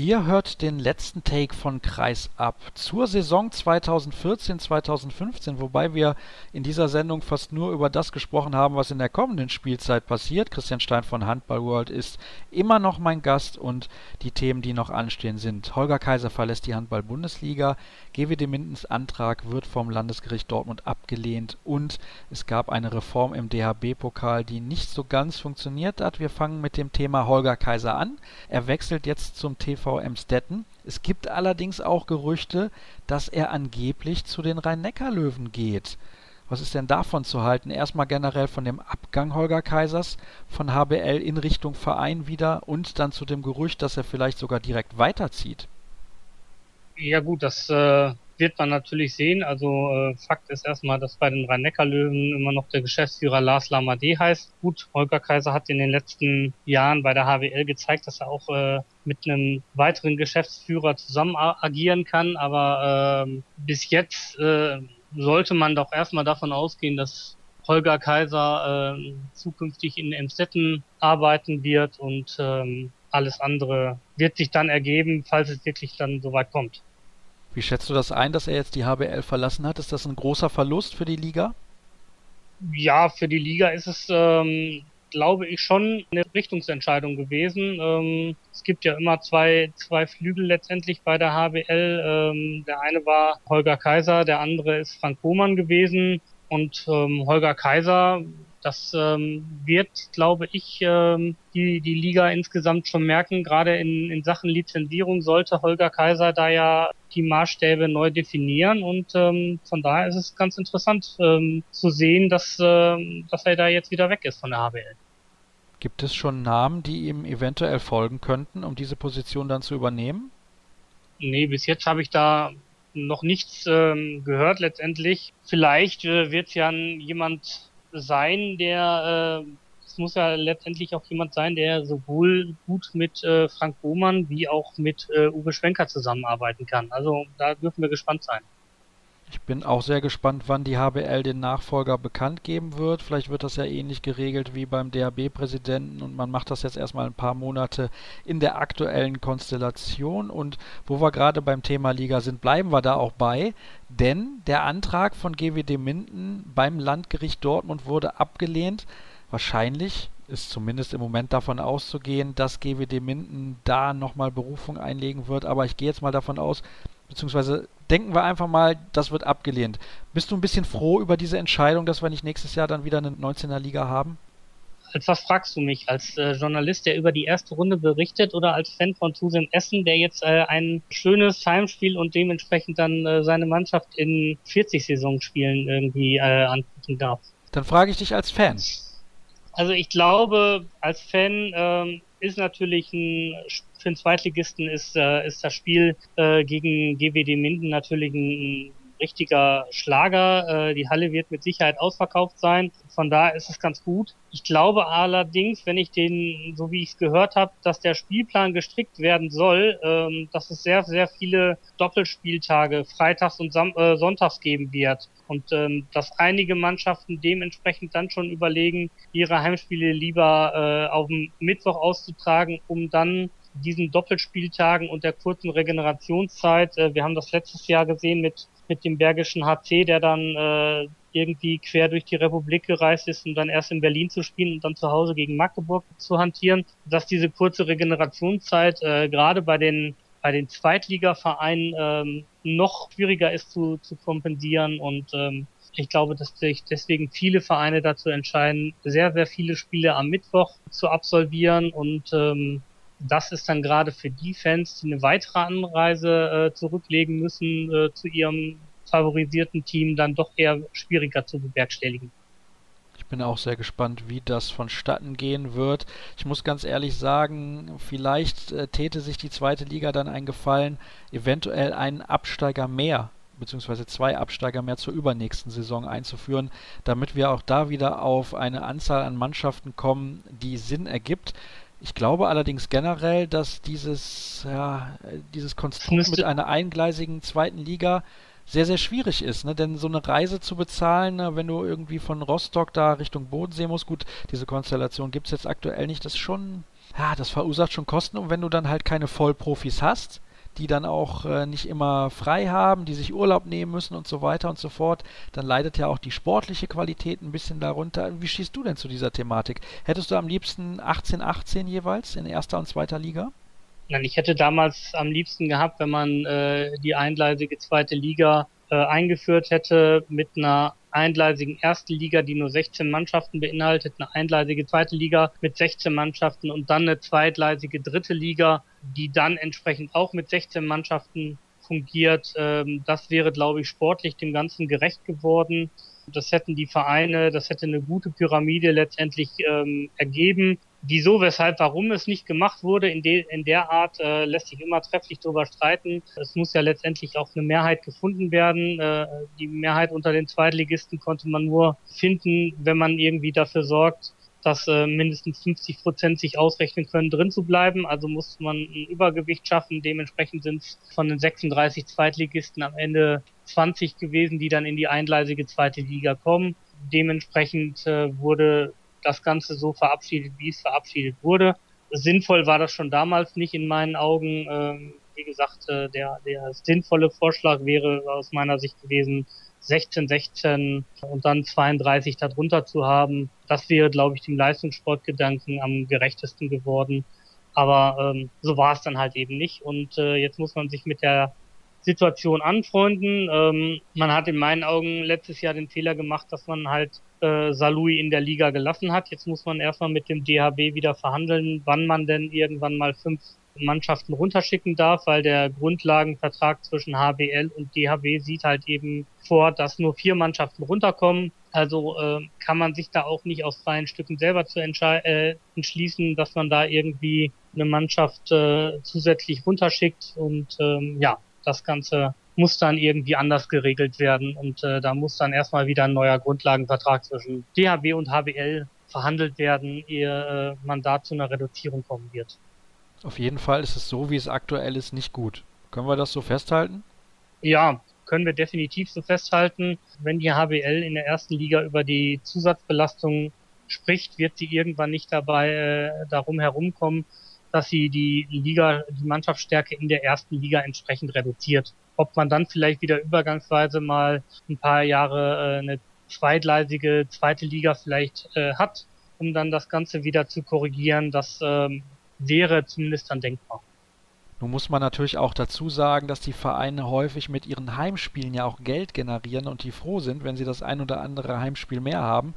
Ihr hört den letzten Take von Kreis ab zur Saison 2014-2015, wobei wir in dieser Sendung fast nur über das gesprochen haben, was in der kommenden Spielzeit passiert. Christian Stein von Handball World ist immer noch mein Gast und die Themen, die noch anstehen, sind Holger Kaiser verlässt die Handball-Bundesliga, GWD Mindens Antrag wird vom Landesgericht Dortmund abgelehnt und es gab eine Reform im DHB-Pokal, die nicht so ganz funktioniert hat. Wir fangen mit dem Thema Holger Kaiser an. Er wechselt jetzt zum TV Emstetten. Es gibt allerdings auch Gerüchte, dass er angeblich zu den Rhein-Neckar-Löwen geht. Was ist denn davon zu halten? Erstmal generell von dem Abgang Holger Kaisers von HBL in Richtung Verein wieder und dann zu dem Gerücht, dass er vielleicht sogar direkt weiterzieht. Ja gut, das äh, wird man natürlich sehen. Also äh, Fakt ist erstmal, dass bei den Rhein-Neckar-Löwen immer noch der Geschäftsführer Lars Lamadé heißt. Gut, Holger Kaiser hat in den letzten Jahren bei der HWL gezeigt, dass er auch äh, mit einem weiteren Geschäftsführer zusammen agieren kann. Aber äh, bis jetzt äh, sollte man doch erstmal davon ausgehen, dass Holger Kaiser äh, zukünftig in Emstetten arbeiten wird und ähm, alles andere wird sich dann ergeben, falls es wirklich dann soweit kommt. Wie schätzt du das ein, dass er jetzt die HBL verlassen hat? Ist das ein großer Verlust für die Liga? Ja, für die Liga ist es, ähm, glaube ich, schon eine Richtungsentscheidung gewesen. Ähm, es gibt ja immer zwei, zwei Flügel letztendlich bei der HBL. Ähm, der eine war Holger Kaiser, der andere ist Frank Bohmann gewesen. Und ähm, Holger Kaiser das ähm, wird, glaube ich, ähm, die, die Liga insgesamt schon merken. Gerade in, in Sachen Lizenzierung sollte Holger Kaiser da ja die Maßstäbe neu definieren. Und ähm, von daher ist es ganz interessant ähm, zu sehen, dass, ähm, dass er da jetzt wieder weg ist von der HBL. Gibt es schon Namen, die ihm eventuell folgen könnten, um diese Position dann zu übernehmen? Nee, bis jetzt habe ich da noch nichts ähm, gehört letztendlich. Vielleicht äh, wird es ja jemand sein, der äh, es muss ja letztendlich auch jemand sein, der sowohl gut mit äh, Frank Bohmann wie auch mit äh, Uwe Schwenker zusammenarbeiten kann. Also da dürfen wir gespannt sein. Ich bin auch sehr gespannt, wann die HBL den Nachfolger bekannt geben wird. Vielleicht wird das ja ähnlich geregelt wie beim DHB-Präsidenten und man macht das jetzt erstmal ein paar Monate in der aktuellen Konstellation. Und wo wir gerade beim Thema Liga sind, bleiben wir da auch bei, denn der Antrag von GWD Minden beim Landgericht Dortmund wurde abgelehnt. Wahrscheinlich ist zumindest im Moment davon auszugehen, dass GWD Minden da nochmal Berufung einlegen wird. Aber ich gehe jetzt mal davon aus, beziehungsweise denken wir einfach mal, das wird abgelehnt. Bist du ein bisschen froh über diese Entscheidung, dass wir nicht nächstes Jahr dann wieder eine 19er Liga haben? Als was fragst du mich? Als äh, Journalist, der über die erste Runde berichtet oder als Fan von Tusem Essen, der jetzt äh, ein schönes Heimspiel und dementsprechend dann äh, seine Mannschaft in 40 Saisonspielen irgendwie äh, anbieten darf? Dann frage ich dich als Fan. Also ich glaube, als Fan ähm, ist natürlich ein für den Zweitligisten ist, äh, ist das Spiel äh, gegen GWD Minden natürlich ein, richtiger Schlager. Äh, die Halle wird mit Sicherheit ausverkauft sein. Von da ist es ganz gut. Ich glaube allerdings, wenn ich den, so wie ich es gehört habe, dass der Spielplan gestrickt werden soll, ähm, dass es sehr, sehr viele Doppelspieltage freitags und Sam äh, sonntags geben wird. Und ähm, dass einige Mannschaften dementsprechend dann schon überlegen, ihre Heimspiele lieber äh, auf dem Mittwoch auszutragen, um dann diesen Doppelspieltagen und der kurzen Regenerationszeit. Äh, wir haben das letztes Jahr gesehen mit, mit dem Bergischen HC, der dann äh, irgendwie quer durch die Republik gereist ist, um dann erst in Berlin zu spielen und dann zu Hause gegen Magdeburg zu hantieren, dass diese kurze Regenerationszeit äh, gerade bei den bei den Zweitligavereinen ähm, noch schwieriger ist zu, zu kompensieren und ähm, ich glaube, dass sich deswegen viele Vereine dazu entscheiden, sehr, sehr viele Spiele am Mittwoch zu absolvieren und ähm, das ist dann gerade für die Fans, die eine weitere Anreise äh, zurücklegen müssen äh, zu ihrem favorisierten Team, dann doch eher schwieriger zu bewerkstelligen. Ich bin auch sehr gespannt, wie das vonstatten gehen wird. Ich muss ganz ehrlich sagen, vielleicht äh, täte sich die zweite Liga dann einen Gefallen, eventuell einen Absteiger mehr beziehungsweise zwei Absteiger mehr zur übernächsten Saison einzuführen, damit wir auch da wieder auf eine Anzahl an Mannschaften kommen, die Sinn ergibt. Ich glaube allerdings generell, dass dieses, ja, dieses Konstrukt mit einer eingleisigen zweiten Liga sehr, sehr schwierig ist. Ne? Denn so eine Reise zu bezahlen, ne, wenn du irgendwie von Rostock da Richtung Bodensee musst, gut, diese Konstellation gibt es jetzt aktuell nicht, das ist schon, ja, das verursacht schon Kosten. Und wenn du dann halt keine Vollprofis hast, die dann auch äh, nicht immer frei haben, die sich Urlaub nehmen müssen und so weiter und so fort, dann leidet ja auch die sportliche Qualität ein bisschen darunter. Wie stehst du denn zu dieser Thematik? Hättest du am liebsten 18-18 jeweils in erster und zweiter Liga? Nein, ich hätte damals am liebsten gehabt, wenn man äh, die eingleisige zweite Liga äh, eingeführt hätte mit einer eingleisigen ersten Liga, die nur 16 Mannschaften beinhaltet, eine eingleisige zweite Liga mit 16 Mannschaften und dann eine zweitgleisige dritte Liga, die dann entsprechend auch mit 16 Mannschaften fungiert. Ähm, das wäre, glaube ich, sportlich dem Ganzen gerecht geworden. Das hätten die Vereine, das hätte eine gute Pyramide letztendlich ähm, ergeben. Wieso, weshalb, warum es nicht gemacht wurde in, de, in der Art, äh, lässt sich immer trefflich darüber streiten. Es muss ja letztendlich auch eine Mehrheit gefunden werden. Äh, die Mehrheit unter den Zweitligisten konnte man nur finden, wenn man irgendwie dafür sorgt, dass äh, mindestens 50 Prozent sich ausrechnen können, drin zu bleiben. Also muss man ein Übergewicht schaffen. Dementsprechend sind von den 36 Zweitligisten am Ende 20 gewesen, die dann in die eingleisige zweite Liga kommen. Dementsprechend äh, wurde das Ganze so verabschiedet, wie es verabschiedet wurde. Sinnvoll war das schon damals nicht in meinen Augen. Ähm, wie gesagt, äh, der, der sinnvolle Vorschlag wäre aus meiner Sicht gewesen, 16, 16 und dann 32 darunter zu haben. Das wäre, glaube ich, dem Leistungssportgedanken am gerechtesten geworden. Aber ähm, so war es dann halt eben nicht. Und äh, jetzt muss man sich mit der Situation anfreunden. Ähm, man hat in meinen Augen letztes Jahr den Fehler gemacht, dass man halt äh, Salui in der Liga gelassen hat. Jetzt muss man erstmal mit dem DHB wieder verhandeln, wann man denn irgendwann mal fünf Mannschaften runterschicken darf, weil der Grundlagenvertrag zwischen HBL und DHB sieht halt eben vor, dass nur vier Mannschaften runterkommen. Also äh, kann man sich da auch nicht aus freien Stücken selber zu äh, entschließen, dass man da irgendwie eine Mannschaft äh, zusätzlich runterschickt. Und ähm, ja, das Ganze muss dann irgendwie anders geregelt werden und äh, da muss dann erstmal wieder ein neuer Grundlagenvertrag zwischen DHB und HBL verhandelt werden, ehe äh, man da zu einer Reduzierung kommen wird. Auf jeden Fall ist es so, wie es aktuell ist, nicht gut. Können wir das so festhalten? Ja, können wir definitiv so festhalten. Wenn die HBL in der ersten Liga über die Zusatzbelastung spricht, wird sie irgendwann nicht dabei äh, darum herumkommen, dass sie die Liga, die Mannschaftsstärke in der ersten Liga entsprechend reduziert. Ob man dann vielleicht wieder übergangsweise mal ein paar Jahre äh, eine zweigleisige zweite Liga vielleicht äh, hat, um dann das Ganze wieder zu korrigieren, das ähm, wäre zumindest dann denkbar. Nun muss man natürlich auch dazu sagen, dass die Vereine häufig mit ihren Heimspielen ja auch Geld generieren und die froh sind, wenn sie das ein oder andere Heimspiel mehr haben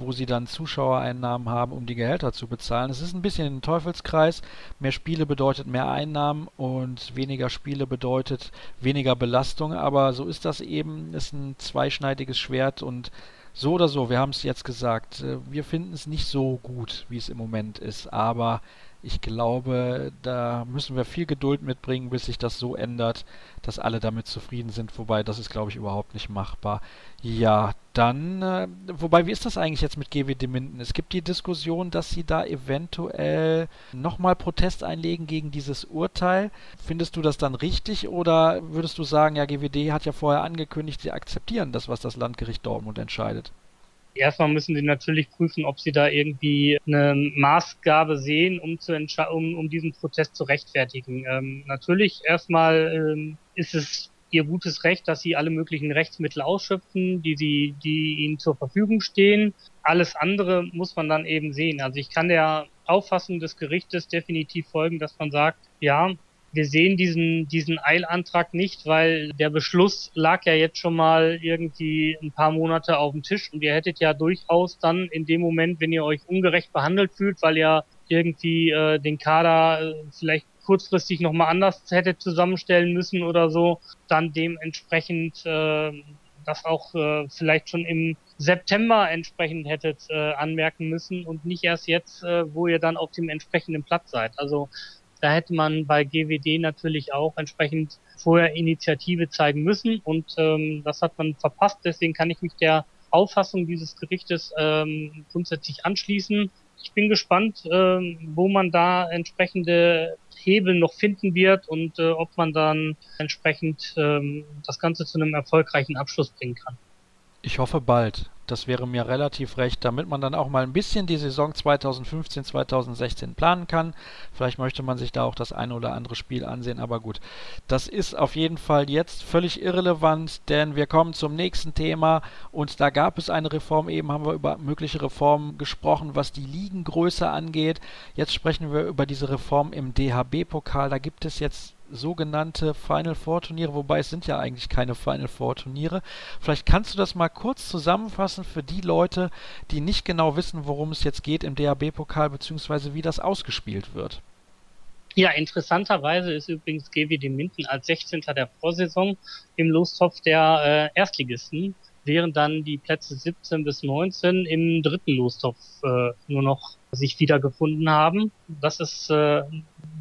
wo sie dann Zuschauereinnahmen haben, um die Gehälter zu bezahlen. Es ist ein bisschen ein Teufelskreis. Mehr Spiele bedeutet mehr Einnahmen und weniger Spiele bedeutet weniger Belastung. Aber so ist das eben. Ist ein zweischneidiges Schwert und so oder so, wir haben es jetzt gesagt, äh, wir finden es nicht so gut, wie es im Moment ist. Aber ich glaube, da müssen wir viel Geduld mitbringen, bis sich das so ändert, dass alle damit zufrieden sind. Wobei, das ist, glaube ich, überhaupt nicht machbar. Ja, dann, äh, wobei, wie ist das eigentlich jetzt mit GWD Minden? Es gibt die Diskussion, dass sie da eventuell nochmal Protest einlegen gegen dieses Urteil. Findest du das dann richtig oder würdest du sagen, ja, GWD hat ja vorher angekündigt, sie akzeptieren das, was das Landgericht Dortmund entscheidet? Erstmal müssen sie natürlich prüfen, ob sie da irgendwie eine Maßgabe sehen, um, zu um, um diesen Protest zu rechtfertigen. Ähm, natürlich erstmal ähm, ist es ihr gutes Recht, dass sie alle möglichen Rechtsmittel ausschöpfen, die sie, die ihnen zur Verfügung stehen. Alles andere muss man dann eben sehen. Also ich kann der Auffassung des Gerichtes definitiv folgen, dass man sagt, ja, wir sehen diesen, diesen Eilantrag nicht, weil der Beschluss lag ja jetzt schon mal irgendwie ein paar Monate auf dem Tisch und ihr hättet ja durchaus dann in dem Moment, wenn ihr euch ungerecht behandelt fühlt, weil ihr irgendwie äh, den Kader äh, vielleicht kurzfristig nochmal anders hättet zusammenstellen müssen oder so, dann dementsprechend äh, das auch äh, vielleicht schon im September entsprechend hättet äh, anmerken müssen und nicht erst jetzt, äh, wo ihr dann auf dem entsprechenden Platz seid. Also da hätte man bei GWD natürlich auch entsprechend vorher Initiative zeigen müssen und ähm, das hat man verpasst. Deswegen kann ich mich der Auffassung dieses Gerichtes ähm, grundsätzlich anschließen. Ich bin gespannt, ähm, wo man da entsprechende Hebel noch finden wird und äh, ob man dann entsprechend ähm, das Ganze zu einem erfolgreichen Abschluss bringen kann. Ich hoffe bald. Das wäre mir relativ recht, damit man dann auch mal ein bisschen die Saison 2015, 2016 planen kann. Vielleicht möchte man sich da auch das eine oder andere Spiel ansehen, aber gut. Das ist auf jeden Fall jetzt völlig irrelevant, denn wir kommen zum nächsten Thema und da gab es eine Reform. Eben haben wir über mögliche Reformen gesprochen, was die Ligengröße angeht. Jetzt sprechen wir über diese Reform im DHB-Pokal. Da gibt es jetzt sogenannte Final Four Turniere, wobei es sind ja eigentlich keine Final Four Turniere. Vielleicht kannst du das mal kurz zusammenfassen für die Leute, die nicht genau wissen, worum es jetzt geht im DAB-Pokal, beziehungsweise wie das ausgespielt wird. Ja, interessanterweise ist übrigens GWD Minden als 16. der Vorsaison im Lostopf der äh, Erstligisten während dann die Plätze 17 bis 19 im dritten Lostopf äh, nur noch sich wiedergefunden haben. Das ist äh,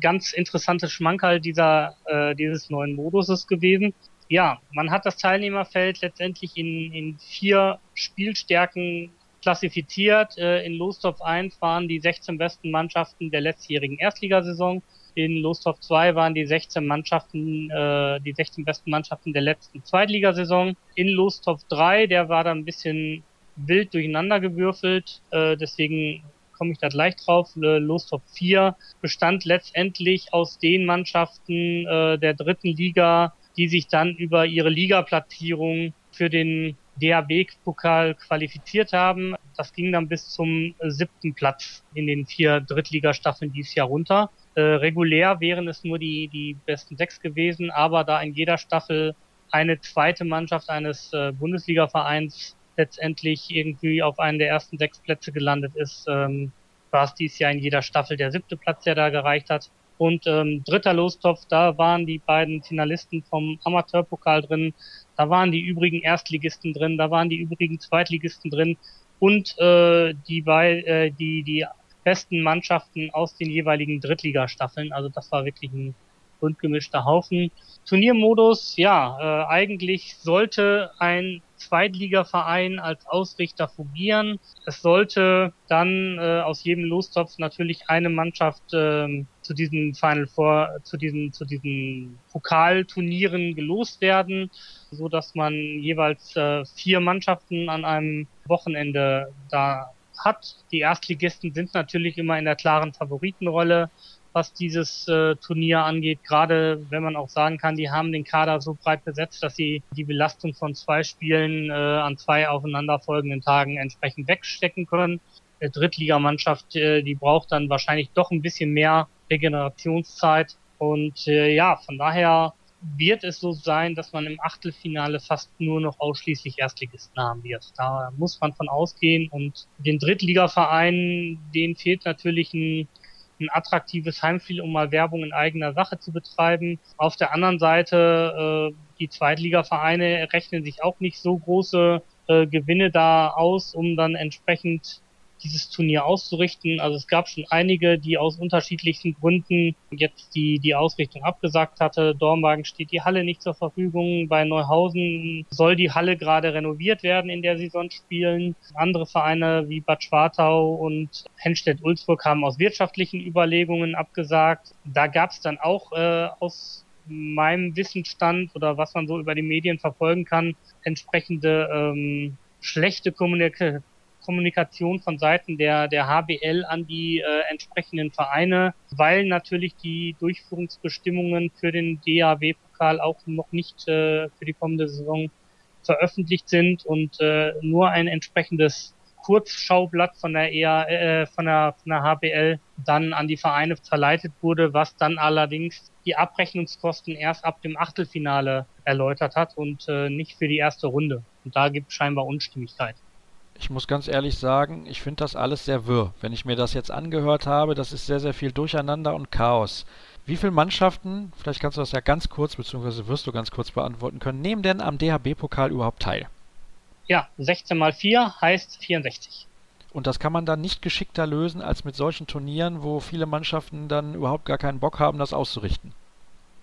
ganz interessantes Schmankerl dieser, äh, dieses neuen Moduses gewesen. Ja, man hat das Teilnehmerfeld letztendlich in, in vier Spielstärken klassifiziert. Äh, in Lostopf 1 waren die 16 besten Mannschaften der letztjährigen Erstligasaison. In Lostopf 2 waren die 16 Mannschaften, äh, die 16 besten Mannschaften der letzten Zweitligasaison. In Lostopf 3, der war dann ein bisschen wild durcheinander gewürfelt, äh, deswegen komme ich da gleich drauf. Äh, Lostopf 4 bestand letztendlich aus den Mannschaften äh, der dritten Liga, die sich dann über ihre Ligaplatzierung für den DAB-Pokal qualifiziert haben. Das ging dann bis zum siebten Platz in den vier Drittligastaffeln dieses Jahr runter. Äh, regulär wären es nur die, die besten sechs gewesen, aber da in jeder Staffel eine zweite Mannschaft eines äh, Bundesliga-Vereins letztendlich irgendwie auf einen der ersten sechs Plätze gelandet ist, ähm, war es dieses Jahr in jeder Staffel der siebte Platz, der da gereicht hat. Und ähm, dritter Lostopf, da waren die beiden Finalisten vom Amateurpokal drin, da waren die übrigen Erstligisten drin, da waren die übrigen Zweitligisten drin und äh, die bei äh, die die besten Mannschaften aus den jeweiligen Drittligastaffeln. Also das war wirklich ein bunt gemischter Haufen. Turniermodus, ja, äh, eigentlich sollte ein Zweitligaverein als Ausrichter fungieren. Es sollte dann äh, aus jedem Lostopf natürlich eine Mannschaft äh, zu diesen Final Four, zu diesen, zu diesen Pokalturnieren gelost werden, so dass man jeweils äh, vier Mannschaften an einem Wochenende da hat. Die Erstligisten sind natürlich immer in der klaren Favoritenrolle was dieses äh, Turnier angeht, gerade wenn man auch sagen kann, die haben den Kader so breit besetzt, dass sie die Belastung von zwei Spielen äh, an zwei aufeinanderfolgenden Tagen entsprechend wegstecken können. Die Drittligamannschaft, äh, die braucht dann wahrscheinlich doch ein bisschen mehr Regenerationszeit. Und äh, ja, von daher wird es so sein, dass man im Achtelfinale fast nur noch ausschließlich Erstligisten haben wird. Da muss man von ausgehen und den Drittligavereinen, denen fehlt natürlich ein ein attraktives Heimspiel, um mal Werbung in eigener Sache zu betreiben. Auf der anderen Seite, äh, die Zweitligavereine rechnen sich auch nicht so große äh, Gewinne da aus, um dann entsprechend dieses Turnier auszurichten. Also es gab schon einige, die aus unterschiedlichsten Gründen jetzt die, die Ausrichtung abgesagt hatte. Dormagen steht die Halle nicht zur Verfügung. Bei Neuhausen soll die Halle gerade renoviert werden, in der sie sonst spielen. Andere Vereine wie Bad Schwartau und Henstedt-Ulzburg haben aus wirtschaftlichen Überlegungen abgesagt. Da gab es dann auch äh, aus meinem Wissensstand oder was man so über die Medien verfolgen kann, entsprechende ähm, schlechte Kommunikation Kommunikation von Seiten der, der HBL an die äh, entsprechenden Vereine, weil natürlich die Durchführungsbestimmungen für den DAW-Pokal auch noch nicht äh, für die kommende Saison veröffentlicht sind und äh, nur ein entsprechendes Kurzschaublatt von der EA, äh, von der von der HBL dann an die Vereine verleitet wurde, was dann allerdings die Abrechnungskosten erst ab dem Achtelfinale erläutert hat und äh, nicht für die erste Runde. Und da gibt es scheinbar Unstimmigkeit. Ich muss ganz ehrlich sagen, ich finde das alles sehr wirr. Wenn ich mir das jetzt angehört habe, das ist sehr, sehr viel Durcheinander und Chaos. Wie viele Mannschaften, vielleicht kannst du das ja ganz kurz, beziehungsweise wirst du ganz kurz beantworten können, nehmen denn am DHB-Pokal überhaupt teil? Ja, 16 mal 4 heißt 64. Und das kann man dann nicht geschickter lösen als mit solchen Turnieren, wo viele Mannschaften dann überhaupt gar keinen Bock haben, das auszurichten.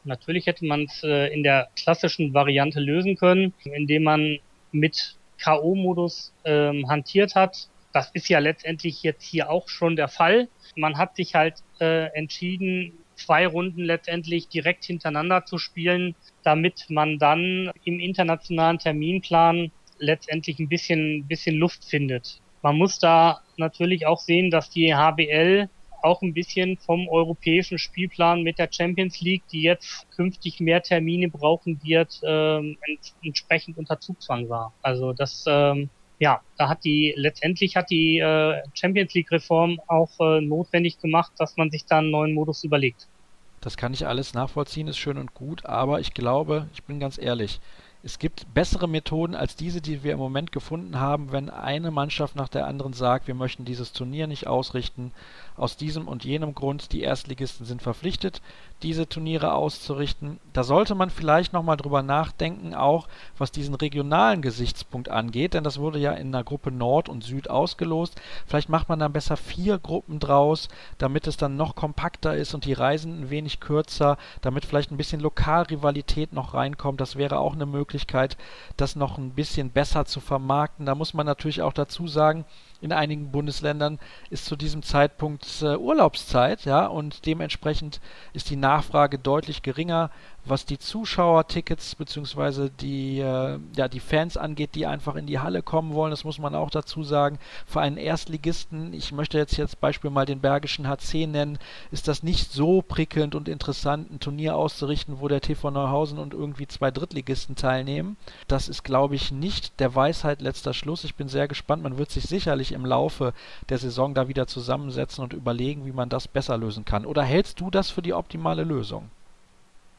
Natürlich hätte man es äh, in der klassischen Variante lösen können, indem man mit K.O.-Modus ähm, hantiert hat. Das ist ja letztendlich jetzt hier auch schon der Fall. Man hat sich halt äh, entschieden, zwei Runden letztendlich direkt hintereinander zu spielen, damit man dann im internationalen Terminplan letztendlich ein bisschen, bisschen Luft findet. Man muss da natürlich auch sehen, dass die HBL auch ein bisschen vom europäischen Spielplan mit der Champions League, die jetzt künftig mehr Termine brauchen wird, ähm, entsprechend unter Zugzwang war. Also das, ähm, ja, da hat die, letztendlich hat die äh, Champions League Reform auch äh, notwendig gemacht, dass man sich da einen neuen Modus überlegt. Das kann ich alles nachvollziehen, ist schön und gut, aber ich glaube, ich bin ganz ehrlich, es gibt bessere Methoden als diese, die wir im Moment gefunden haben, wenn eine Mannschaft nach der anderen sagt, wir möchten dieses Turnier nicht ausrichten. Aus diesem und jenem Grund, die Erstligisten sind verpflichtet, diese Turniere auszurichten. Da sollte man vielleicht nochmal drüber nachdenken, auch was diesen regionalen Gesichtspunkt angeht, denn das wurde ja in der Gruppe Nord und Süd ausgelost. Vielleicht macht man dann besser vier Gruppen draus, damit es dann noch kompakter ist und die Reisen ein wenig kürzer, damit vielleicht ein bisschen Lokalrivalität noch reinkommt. Das wäre auch eine Möglichkeit, das noch ein bisschen besser zu vermarkten. Da muss man natürlich auch dazu sagen, in einigen Bundesländern ist zu diesem Zeitpunkt äh, Urlaubszeit, ja, und dementsprechend ist die Nachfrage deutlich geringer was die Zuschauertickets bzw. die, äh, ja, die Fans angeht, die einfach in die Halle kommen wollen, das muss man auch dazu sagen. Für einen Erstligisten, ich möchte jetzt jetzt Beispiel mal den Bergischen HC nennen, ist das nicht so prickelnd und interessant, ein Turnier auszurichten, wo der TV Neuhausen und irgendwie zwei Drittligisten teilnehmen. Das ist, glaube ich, nicht der Weisheit letzter Schluss. Ich bin sehr gespannt. Man wird sich sicherlich im Laufe der Saison da wieder zusammensetzen und überlegen, wie man das besser lösen kann. Oder hältst du das für die optimale Lösung?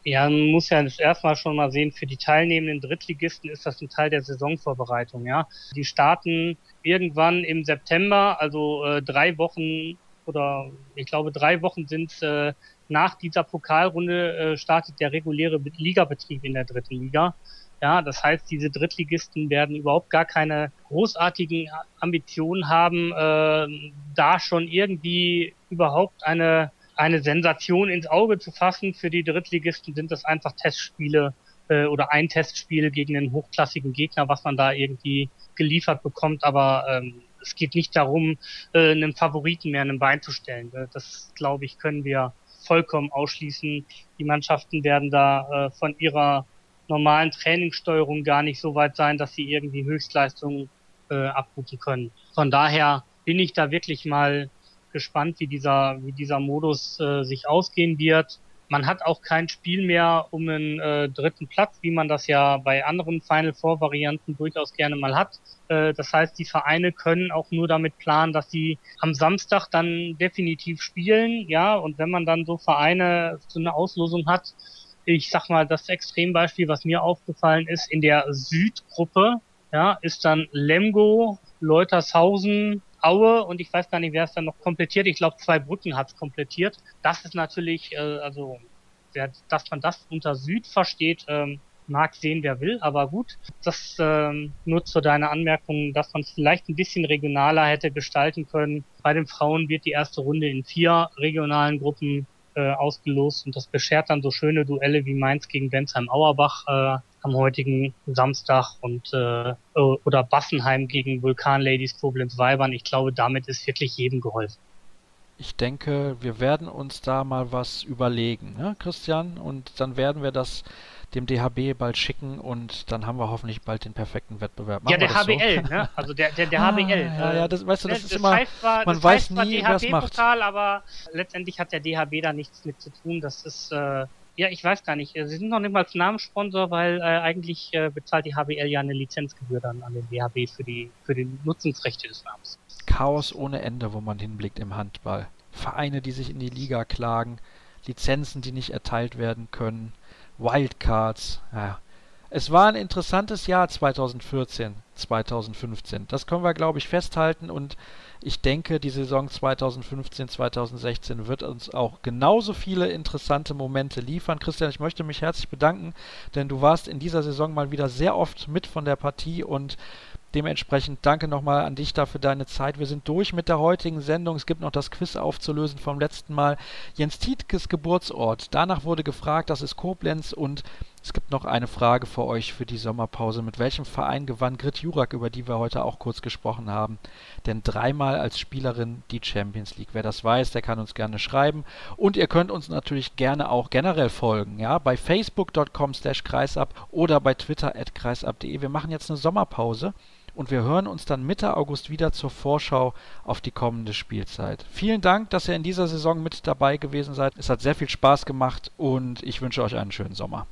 Ja, man muss ja erstmal schon mal sehen, für die teilnehmenden Drittligisten ist das ein Teil der Saisonvorbereitung, ja. Die starten irgendwann im September, also äh, drei Wochen oder ich glaube drei Wochen sind äh, nach dieser Pokalrunde äh, startet der reguläre Ligabetrieb in der dritten Liga. Ja, das heißt, diese Drittligisten werden überhaupt gar keine großartigen Ambitionen haben, äh, da schon irgendwie überhaupt eine eine Sensation ins Auge zu fassen. Für die Drittligisten sind das einfach Testspiele äh, oder ein Testspiel gegen einen hochklassigen Gegner, was man da irgendwie geliefert bekommt. Aber ähm, es geht nicht darum, äh, einem Favoriten mehr einen Bein zu stellen. Äh, das, glaube ich, können wir vollkommen ausschließen. Die Mannschaften werden da äh, von ihrer normalen Trainingssteuerung gar nicht so weit sein, dass sie irgendwie Höchstleistungen äh, abrufen können. Von daher bin ich da wirklich mal gespannt, wie dieser, wie dieser Modus äh, sich ausgehen wird. Man hat auch kein Spiel mehr um einen äh, dritten Platz, wie man das ja bei anderen Final Four Varianten durchaus gerne mal hat. Äh, das heißt, die Vereine können auch nur damit planen, dass sie am Samstag dann definitiv spielen, ja. Und wenn man dann so Vereine zu einer Auslosung hat, ich sag mal, das Extrembeispiel, was mir aufgefallen ist, in der Südgruppe, ja, ist dann Lemgo, Leutershausen, Aue und ich weiß gar nicht, wer es dann noch komplettiert. Ich glaube, zwei Brücken hat es komplettiert. Das ist natürlich, äh, also, wer, dass man das unter Süd versteht, ähm, mag sehen, wer will, aber gut. Das ähm, nur zu deiner Anmerkung, dass man es vielleicht ein bisschen regionaler hätte gestalten können. Bei den Frauen wird die erste Runde in vier regionalen Gruppen äh, ausgelost und das beschert dann so schöne Duelle wie Mainz gegen Bensheim-Auerbach äh, am heutigen Samstag und äh, oder Bassenheim gegen Vulkan Ladies Koblenz Weibern. Ich glaube, damit ist wirklich jedem geholfen. Ich denke, wir werden uns da mal was überlegen, ne, Christian? Und dann werden wir das dem DHB bald schicken und dann haben wir hoffentlich bald den perfekten Wettbewerb. Machen ja, der HBL, so? ne? Also der, der, der ah, HBL. Ja, ja, das weißt du, das, das ist immer, zwar, man weiß nie, wer es macht. aber letztendlich hat der DHB da nichts mit zu tun. Das ist, äh, ja, ich weiß gar nicht. Sie sind noch nicht mal Namenssponsor, weil äh, eigentlich äh, bezahlt die HBL ja eine Lizenzgebühr dann an den DHB für die für die Nutzungsrechte des Namens. Chaos ohne Ende, wo man hinblickt im Handball. Vereine, die sich in die Liga klagen, Lizenzen, die nicht erteilt werden können, Wildcards. Ja. Es war ein interessantes Jahr 2014, 2015. Das können wir, glaube ich, festhalten und ich denke, die Saison 2015, 2016 wird uns auch genauso viele interessante Momente liefern. Christian, ich möchte mich herzlich bedanken, denn du warst in dieser Saison mal wieder sehr oft mit von der Partie und Dementsprechend danke nochmal an dich dafür deine Zeit. Wir sind durch mit der heutigen Sendung. Es gibt noch das Quiz aufzulösen vom letzten Mal. Jens Tietkes Geburtsort. Danach wurde gefragt, das ist Koblenz und es gibt noch eine Frage für euch für die Sommerpause. Mit welchem Verein gewann Grit Jurak, über die wir heute auch kurz gesprochen haben? Denn dreimal als Spielerin die Champions League. Wer das weiß, der kann uns gerne schreiben. Und ihr könnt uns natürlich gerne auch generell folgen. Ja, bei facebook.com slash kreisab oder bei twitter at kreisab.de. Wir machen jetzt eine Sommerpause und wir hören uns dann Mitte August wieder zur Vorschau auf die kommende Spielzeit. Vielen Dank, dass ihr in dieser Saison mit dabei gewesen seid. Es hat sehr viel Spaß gemacht und ich wünsche euch einen schönen Sommer.